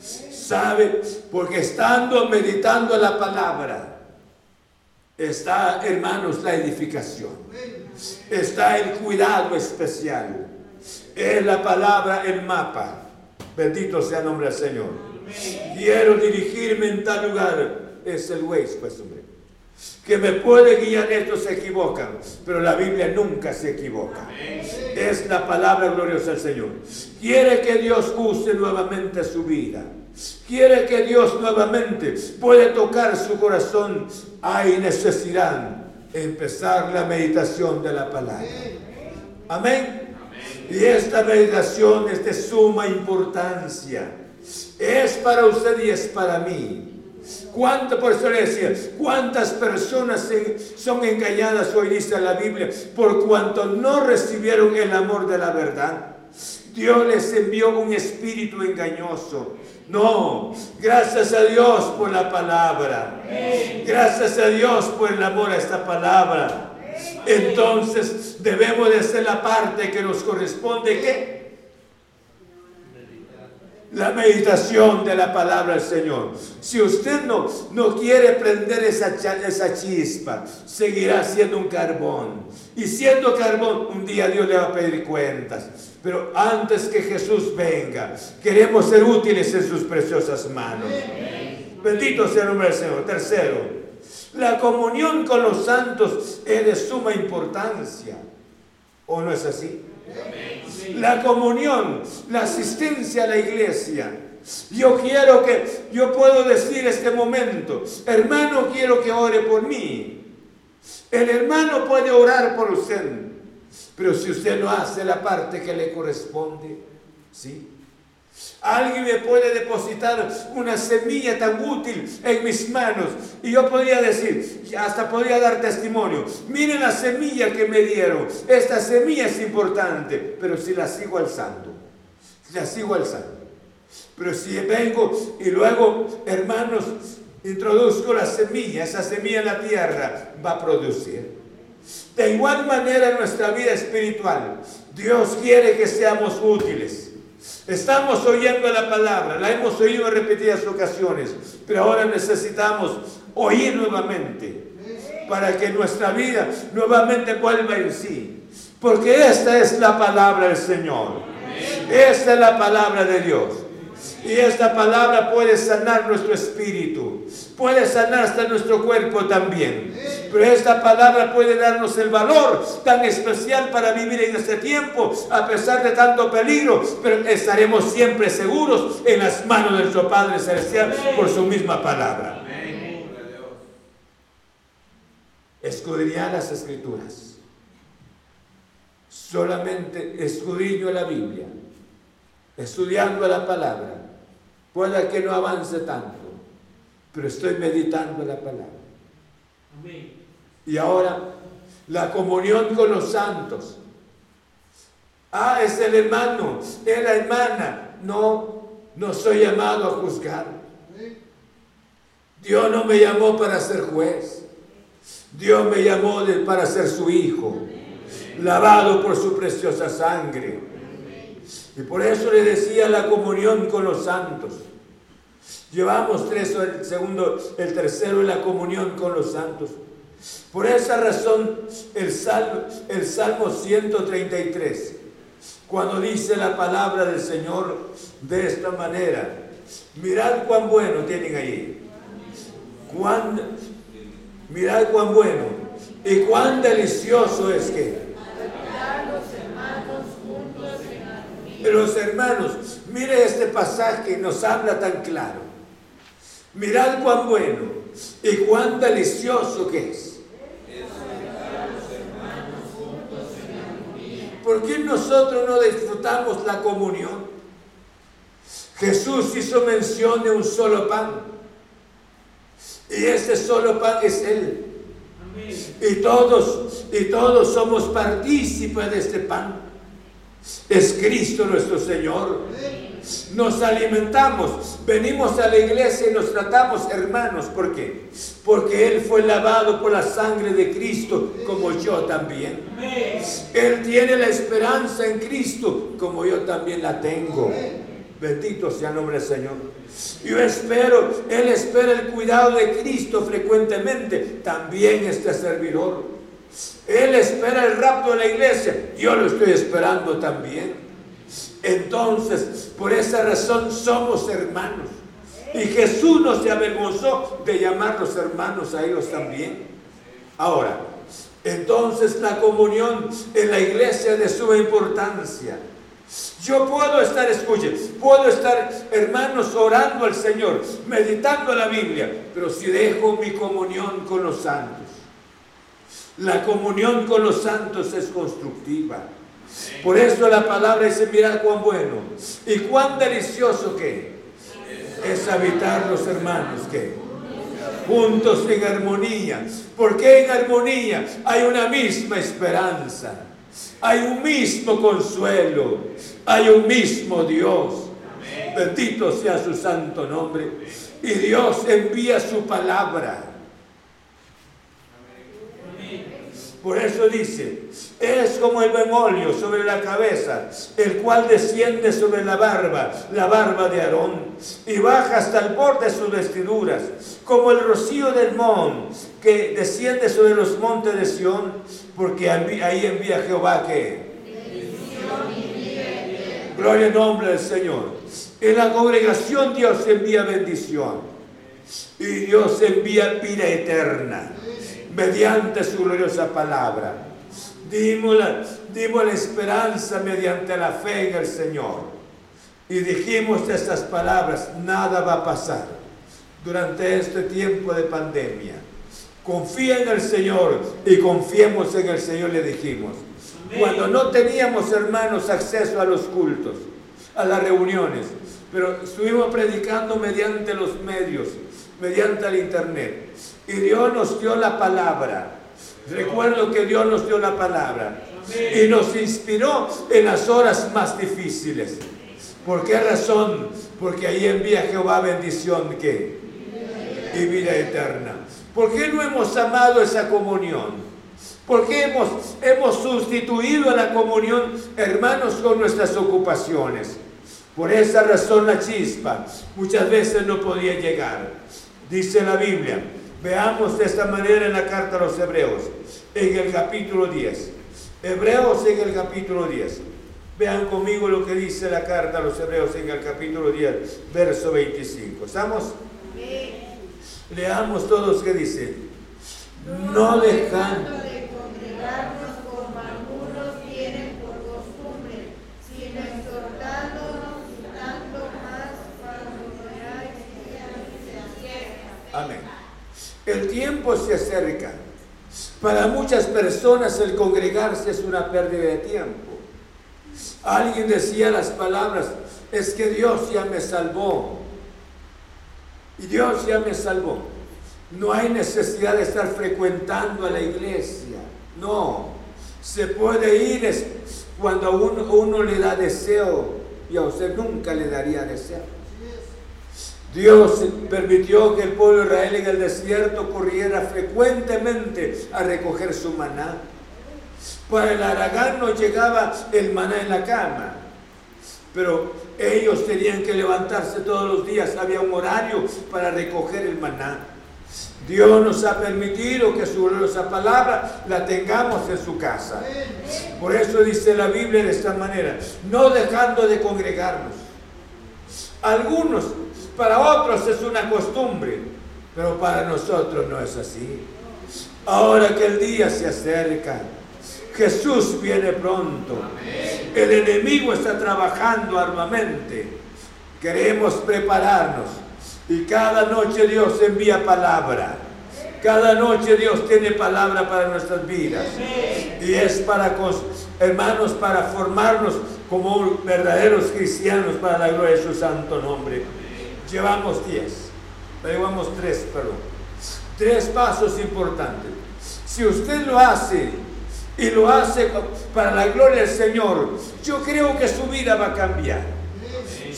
¿Sabe? Porque estando meditando la palabra, está, hermanos, la edificación. Está el cuidado especial. Es la palabra, el mapa. Bendito sea el nombre del Señor. Quiero dirigirme en tal lugar. Es el Waze, pues. Que me puede guiar, estos se equivocan, pero la Biblia nunca se equivoca. Es la palabra gloriosa del Señor. Quiere que Dios use nuevamente su vida. Quiere que Dios nuevamente puede tocar su corazón. Hay necesidad empezar la meditación de la palabra. Amén. Y esta meditación es de suma importancia. Es para usted y es para mí. ¿Cuántas, decía, cuántas personas son engañadas hoy dice la Biblia por cuanto no recibieron el amor de la verdad? Dios les envió un espíritu engañoso. No, gracias a Dios por la palabra. Gracias a Dios por el amor a esta palabra. Entonces debemos de hacer la parte que nos corresponde. ¿Qué? La meditación de la palabra del Señor. Si usted no, no quiere prender esa, esa chispa, seguirá siendo un carbón. Y siendo carbón, un día Dios le va a pedir cuentas. Pero antes que Jesús venga, queremos ser útiles en sus preciosas manos. Bendito sea el nombre del Señor. Tercero, la comunión con los santos es de suma importancia. ¿O no es así? La comunión, la asistencia a la iglesia. Yo quiero que, yo puedo decir este momento, hermano, quiero que ore por mí. El hermano puede orar por usted, pero si usted no hace la parte que le corresponde, ¿sí? Alguien me puede depositar una semilla tan útil en mis manos y yo podría decir, hasta podría dar testimonio, miren la semilla que me dieron, esta semilla es importante, pero si la sigo alzando, la sigo alzando. Pero si vengo y luego, hermanos, introduzco la semilla, esa semilla en la tierra va a producir. De igual manera en nuestra vida espiritual, Dios quiere que seamos útiles. Estamos oyendo la palabra, la hemos oído en repetidas ocasiones, pero ahora necesitamos oír nuevamente para que nuestra vida nuevamente vuelva en sí. Porque esta es la palabra del Señor. Esta es la palabra de Dios. Y esta palabra puede sanar nuestro espíritu, puede sanar hasta nuestro cuerpo también. Pero esta palabra puede darnos el valor tan especial para vivir en este tiempo, a pesar de tanto peligro, pero estaremos siempre seguros en las manos de nuestro Padre Celestial por su misma palabra. escudriñar las escrituras. Solamente escudriño la Biblia, estudiando la palabra. Puede que no avance tanto, pero estoy meditando la palabra. Y ahora, la comunión con los santos. Ah, es el hermano, es la hermana. No, no soy llamado a juzgar. Dios no me llamó para ser juez. Dios me llamó para ser su hijo, lavado por su preciosa sangre. Y por eso le decía la comunión con los santos. Llevamos tres, el segundo, el tercero en la comunión con los santos. Por esa razón el Salmo, el Salmo 133, cuando dice la palabra del Señor de esta manera, mirad cuán bueno tienen ahí. Cuán, mirad cuán bueno y cuán delicioso es que los hermanos, mire este pasaje, nos habla tan claro. Mirad cuán bueno y cuán delicioso que es. ¿Por qué nosotros no disfrutamos la comunión? Jesús hizo mención de un solo pan. Y ese solo pan es Él. Y todos, y todos somos partícipes de este pan. Es Cristo nuestro Señor. Nos alimentamos, venimos a la iglesia y nos tratamos hermanos. ¿Por qué? Porque Él fue lavado por la sangre de Cristo como yo también. Él tiene la esperanza en Cristo como yo también la tengo. Bendito sea el nombre del Señor. Yo espero, Él espera el cuidado de Cristo frecuentemente. También este servidor. Él espera el rapto de la iglesia. Yo lo estoy esperando también. Entonces, por esa razón somos hermanos. Y Jesús no se avergonzó de llamarlos hermanos a ellos también. Ahora, entonces la comunión en la iglesia de suma importancia. Yo puedo estar, escuchen, puedo estar, hermanos, orando al Señor, meditando la Biblia, pero si dejo mi comunión con los santos, la comunión con los santos es constructiva. Por eso la palabra dice, mira cuán bueno y cuán delicioso que es habitar los hermanos que juntos en armonía. Porque en armonía hay una misma esperanza, hay un mismo consuelo, hay un mismo Dios. Bendito sea su santo nombre. Y Dios envía su palabra Por eso dice, es como el bemolio sobre la cabeza, el cual desciende sobre la barba, la barba de Aarón, y baja hasta el borde de sus vestiduras, como el rocío del mon, que desciende sobre los montes de Sión, porque ahí envía Jehová que... Gloria al nombre del Señor. En la congregación Dios envía bendición. Y Dios envía vida eterna mediante su gloriosa palabra. Dimos la, dimos la esperanza mediante la fe en el Señor. Y dijimos estas palabras, nada va a pasar durante este tiempo de pandemia. Confía en el Señor y confiemos en el Señor, le dijimos. Cuando no teníamos, hermanos, acceso a los cultos, a las reuniones, pero estuvimos predicando mediante los medios, mediante el internet. Y Dios nos dio la palabra. Recuerdo que Dios nos dio la palabra. Y nos inspiró en las horas más difíciles. ¿Por qué razón? Porque ahí envía Jehová bendición que y vida eterna. ¿Por qué no hemos amado esa comunión? ¿Por qué hemos, hemos sustituido a la comunión, hermanos, con nuestras ocupaciones? Por esa razón la chispa muchas veces no podía llegar. Dice la Biblia, Veamos de esta manera en la carta a los Hebreos, en el capítulo 10. Hebreos en el capítulo 10. Vean conmigo lo que dice la carta a los Hebreos en el capítulo 10, verso 25. ¿Estamos? Leamos todos que dice. No dejando de congregarnos como algunos tienen por costumbre, sino exhortándonos tanto más cuando veáis que se acerca. Amén. El tiempo se acerca. Para muchas personas el congregarse es una pérdida de tiempo. Alguien decía las palabras, es que Dios ya me salvó. Y Dios ya me salvó. No hay necesidad de estar frecuentando a la iglesia. No. Se puede ir cuando uno, uno le da deseo y a usted nunca le daría deseo. Dios permitió que el pueblo de Israel en el desierto corriera frecuentemente a recoger su maná. Para el aragán no llegaba el maná en la cama, pero ellos tenían que levantarse todos los días, había un horario para recoger el maná. Dios nos ha permitido que su gloriosa palabra la tengamos en su casa. Por eso dice la Biblia de esta manera, no dejando de congregarnos. Algunos para otros es una costumbre, pero para nosotros no es así. Ahora que el día se acerca, Jesús viene pronto. El enemigo está trabajando armamente. Queremos prepararnos. Y cada noche Dios envía palabra. Cada noche Dios tiene palabra para nuestras vidas. Y es para, hermanos, para formarnos como verdaderos cristianos para la gloria de su santo nombre. Llevamos 10, llevamos 3, perdón. Tres pasos importantes. Si usted lo hace y lo hace para la gloria del Señor, yo creo que su vida va a cambiar.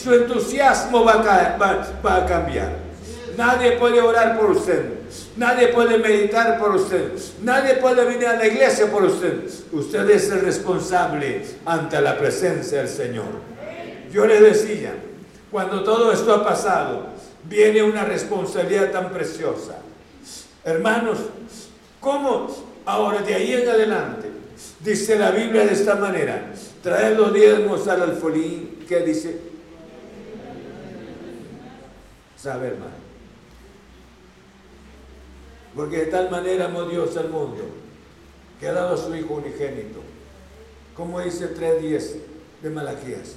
Su entusiasmo va a, cambiar. Nadie puede orar por usted. Nadie puede meditar por usted. Nadie puede venir a la iglesia por usted. Usted es el responsable ante la presencia del Señor. Yo le decía, cuando todo esto ha pasado, viene una responsabilidad tan preciosa. Hermanos, ¿cómo ahora de ahí en adelante? Dice la Biblia de esta manera, traer los diezmos al alfolí, ¿qué dice? Sabe, hermano. Porque de tal manera amó Dios al mundo, que ha dado a su Hijo unigénito. Como dice 3.10 de Malaquías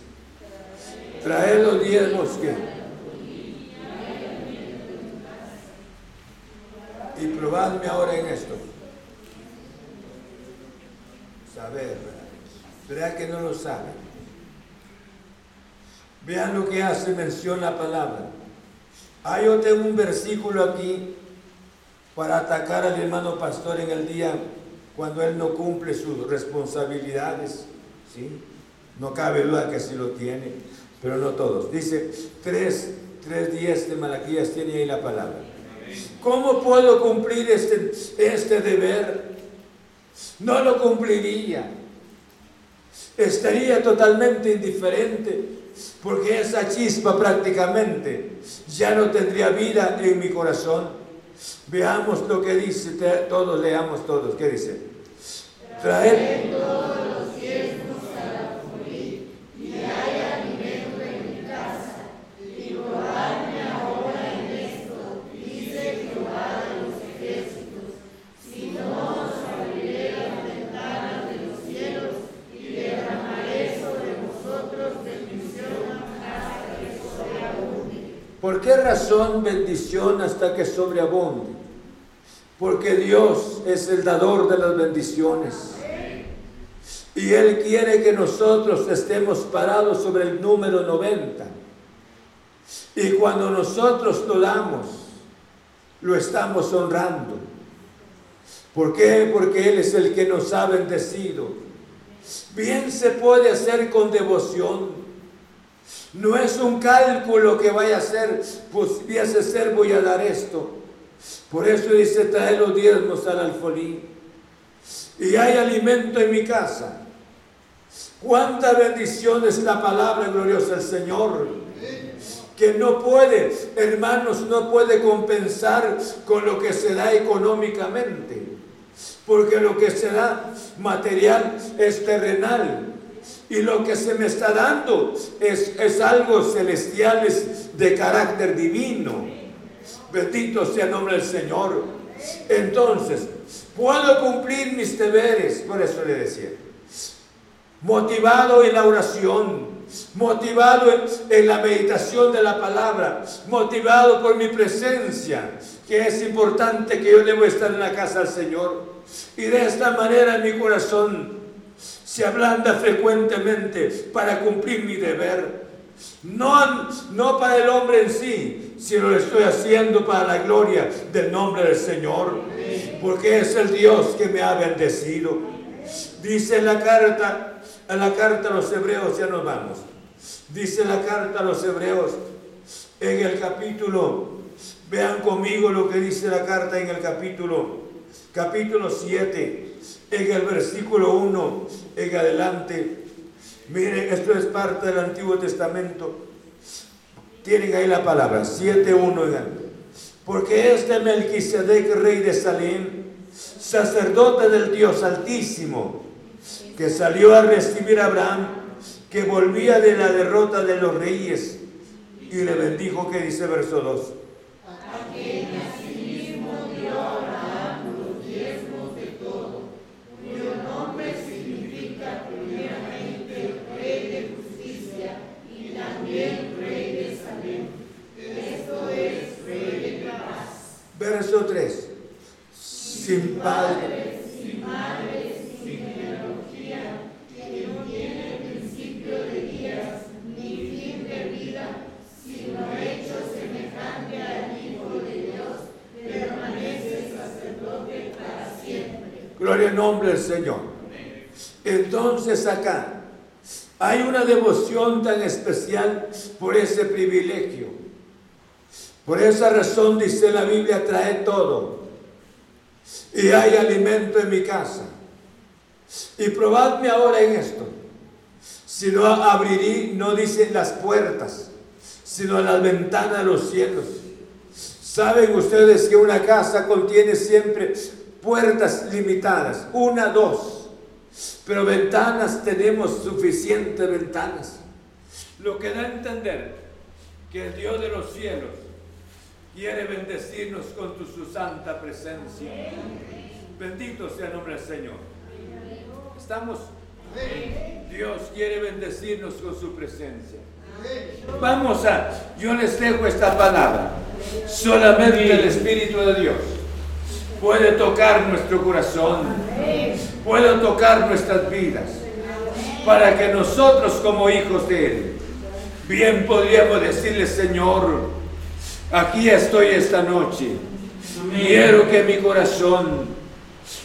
traer los diezmos que y probadme ahora en esto. Saber verá que no lo saben vean lo que hace mención la palabra. Hay yo tengo un versículo aquí para atacar al hermano pastor en el día cuando él no cumple sus responsabilidades ¿sí? no cabe duda que sí lo tiene pero no todos. Dice 3, 3.10 de Malaquías tiene ahí la palabra. ¿Cómo puedo cumplir este, este deber? No lo cumpliría. Estaría totalmente indiferente porque esa chispa prácticamente ya no tendría vida en mi corazón. Veamos lo que dice, todos leamos todos. ¿Qué dice? Traer ¿Por qué razón bendición hasta que sobreabunde? Porque Dios es el dador de las bendiciones. Y Él quiere que nosotros estemos parados sobre el número 90. Y cuando nosotros lo damos, lo estamos honrando. ¿Por qué? Porque Él es el que nos ha bendecido. Bien se puede hacer con devoción no es un cálculo que vaya a ser, pues ser, voy a dar esto. Por eso dice, trae los diezmos al alfolí. Y hay alimento en mi casa. Cuánta bendición es la palabra gloriosa del Señor. Que no puede, hermanos, no puede compensar con lo que se da económicamente. Porque lo que se da material es terrenal y lo que se me está dando es, es algo celestial, es de carácter divino. Bendito sea el nombre del Señor. Entonces, puedo cumplir mis deberes, por eso le decía. Motivado en la oración, motivado en, la meditación de la palabra, motivado por mi presencia, que es importante que yo debo estar en la casa del Señor. Y de esta manera mi corazón se ablanda frecuentemente para cumplir mi deber. No, no para el hombre en sí, sino lo estoy haciendo para la gloria del nombre del Señor, porque es el Dios que me ha bendecido. Dice la carta, en la carta a los hebreos, ya nos vamos. Dice la carta a los hebreos en el capítulo, vean conmigo lo que dice la carta en el capítulo, capítulo 7, en el versículo 1 en adelante. Miren, esto es parte del Antiguo Testamento. Tienen ahí la palabra, 7.1. Porque este Melquisedec, rey de Salem, sacerdote del Dios Altísimo, que salió a recibir a Abraham, que volvía de la derrota de los reyes, y le bendijo, que dice verso 2. Verso 3. Sin padre. Sin madre, sin genealogía, que no tiene principio de días, ni fin de vida, sino hecho semejante al Hijo de Dios, permanece sacerdote para siempre. Gloria al nombre del Señor. Entonces acá hay una devoción tan especial por ese privilegio. Por esa razón dice la Biblia, trae todo. Y hay alimento en mi casa. Y probadme ahora en esto. Si no abrirí, no dicen las puertas, sino las ventanas de los cielos. Saben ustedes que una casa contiene siempre puertas limitadas, una, dos. Pero ventanas tenemos suficientes ventanas. Lo que da a entender que el Dios de los cielos quiere bendecirnos con su santa presencia. Bendito sea el nombre del Señor. ¿Estamos? Dios quiere bendecirnos con su presencia. Vamos a, yo les dejo esta palabra. Solamente el Espíritu de Dios puede tocar nuestro corazón, puede tocar nuestras vidas, para que nosotros como hijos de Él, bien podríamos decirle, Señor, Aquí estoy esta noche. Quiero que mi corazón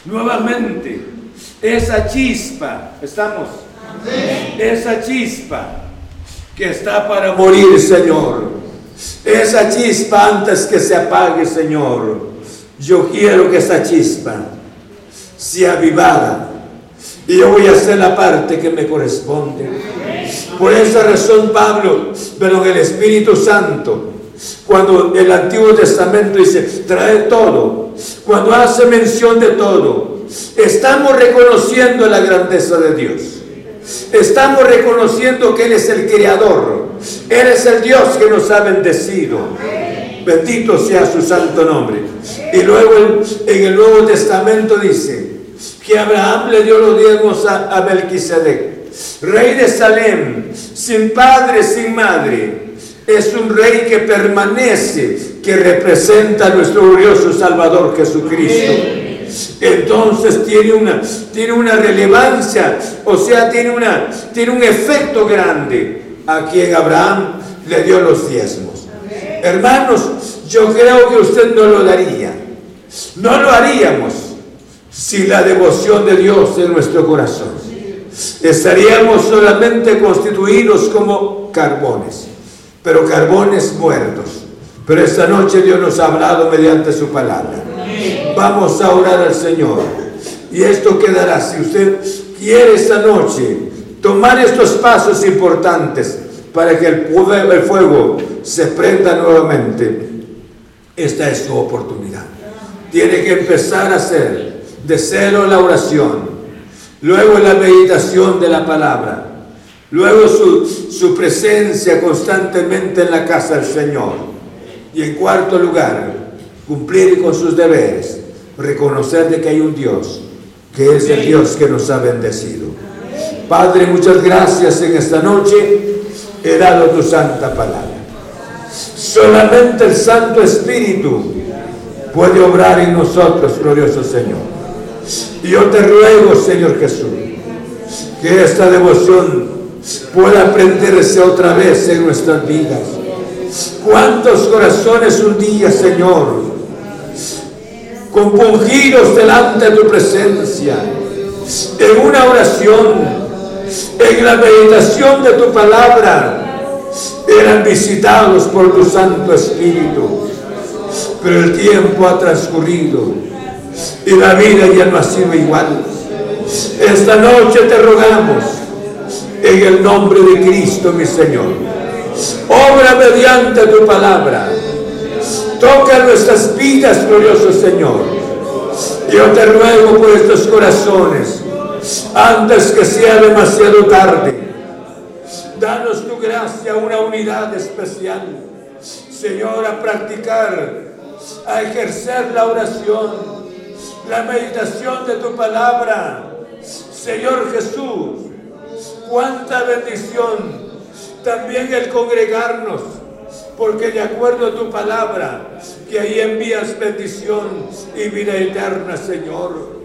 nuevamente, esa chispa, estamos, esa chispa que está para morir, Señor. Esa chispa antes que se apague, Señor. Yo quiero que esa chispa sea avivada. Y yo voy a hacer la parte que me corresponde. Por esa razón, Pablo, pero el Espíritu Santo, cuando el Antiguo Testamento dice, trae todo, cuando hace mención de todo, estamos reconociendo la grandeza de Dios. Estamos reconociendo que Él es el Creador. Él es el Dios que nos ha bendecido. Bendito sea su santo nombre. Y luego en, el Nuevo Testamento dice que Abraham le dio los diezmos a, a Melquisedec, rey de Salem, sin padre, sin madre es un rey que permanece, que representa a nuestro glorioso Salvador Jesucristo. Entonces tiene una, tiene una relevancia, o sea, tiene, una, tiene un efecto grande a quien Abraham le dio los diezmos. Hermanos, yo creo que usted no lo daría. No lo haríamos sin la devoción de Dios en nuestro corazón. Estaríamos solamente constituidos como carbones pero carbones muertos. Pero esta noche Dios nos ha hablado mediante su palabra. Vamos a orar al Señor. Y esto quedará, si usted quiere esta noche tomar estos pasos importantes para que el, fuego se prenda nuevamente, esta es su oportunidad. Tiene que empezar a hacer de cero la oración, luego la meditación de la palabra, Luego su, presencia constantemente en la casa del Señor. Y en cuarto lugar, cumplir con sus deberes, reconocer de que hay un Dios, que es el Dios que nos ha bendecido. Padre, muchas gracias en esta noche he dado tu santa palabra. Solamente el Santo Espíritu puede obrar en nosotros, glorioso Señor. Y yo te ruego, Señor Jesús, que esta devoción pueda prenderse otra vez en nuestras vidas. ¿Cuántos corazones un día, Señor, compungidos delante de tu presencia, en una oración, en la meditación de tu palabra, eran visitados por tu Santo Espíritu. Pero el tiempo ha transcurrido y la vida ya no ha sido igual. Esta noche te rogamos en el nombre de Cristo, mi Señor. Obra mediante tu palabra. Toca nuestras vidas, glorioso Señor. Yo te ruego por estos corazones, antes que sea demasiado tarde Danos tu gracia, una unidad especial. Señor, a practicar, a ejercer la oración, la meditación de tu palabra. Señor Jesús, cuánta bendición. También el congregarnos, porque de acuerdo a tu palabra, que ahí envías bendición y vida eterna, Señor.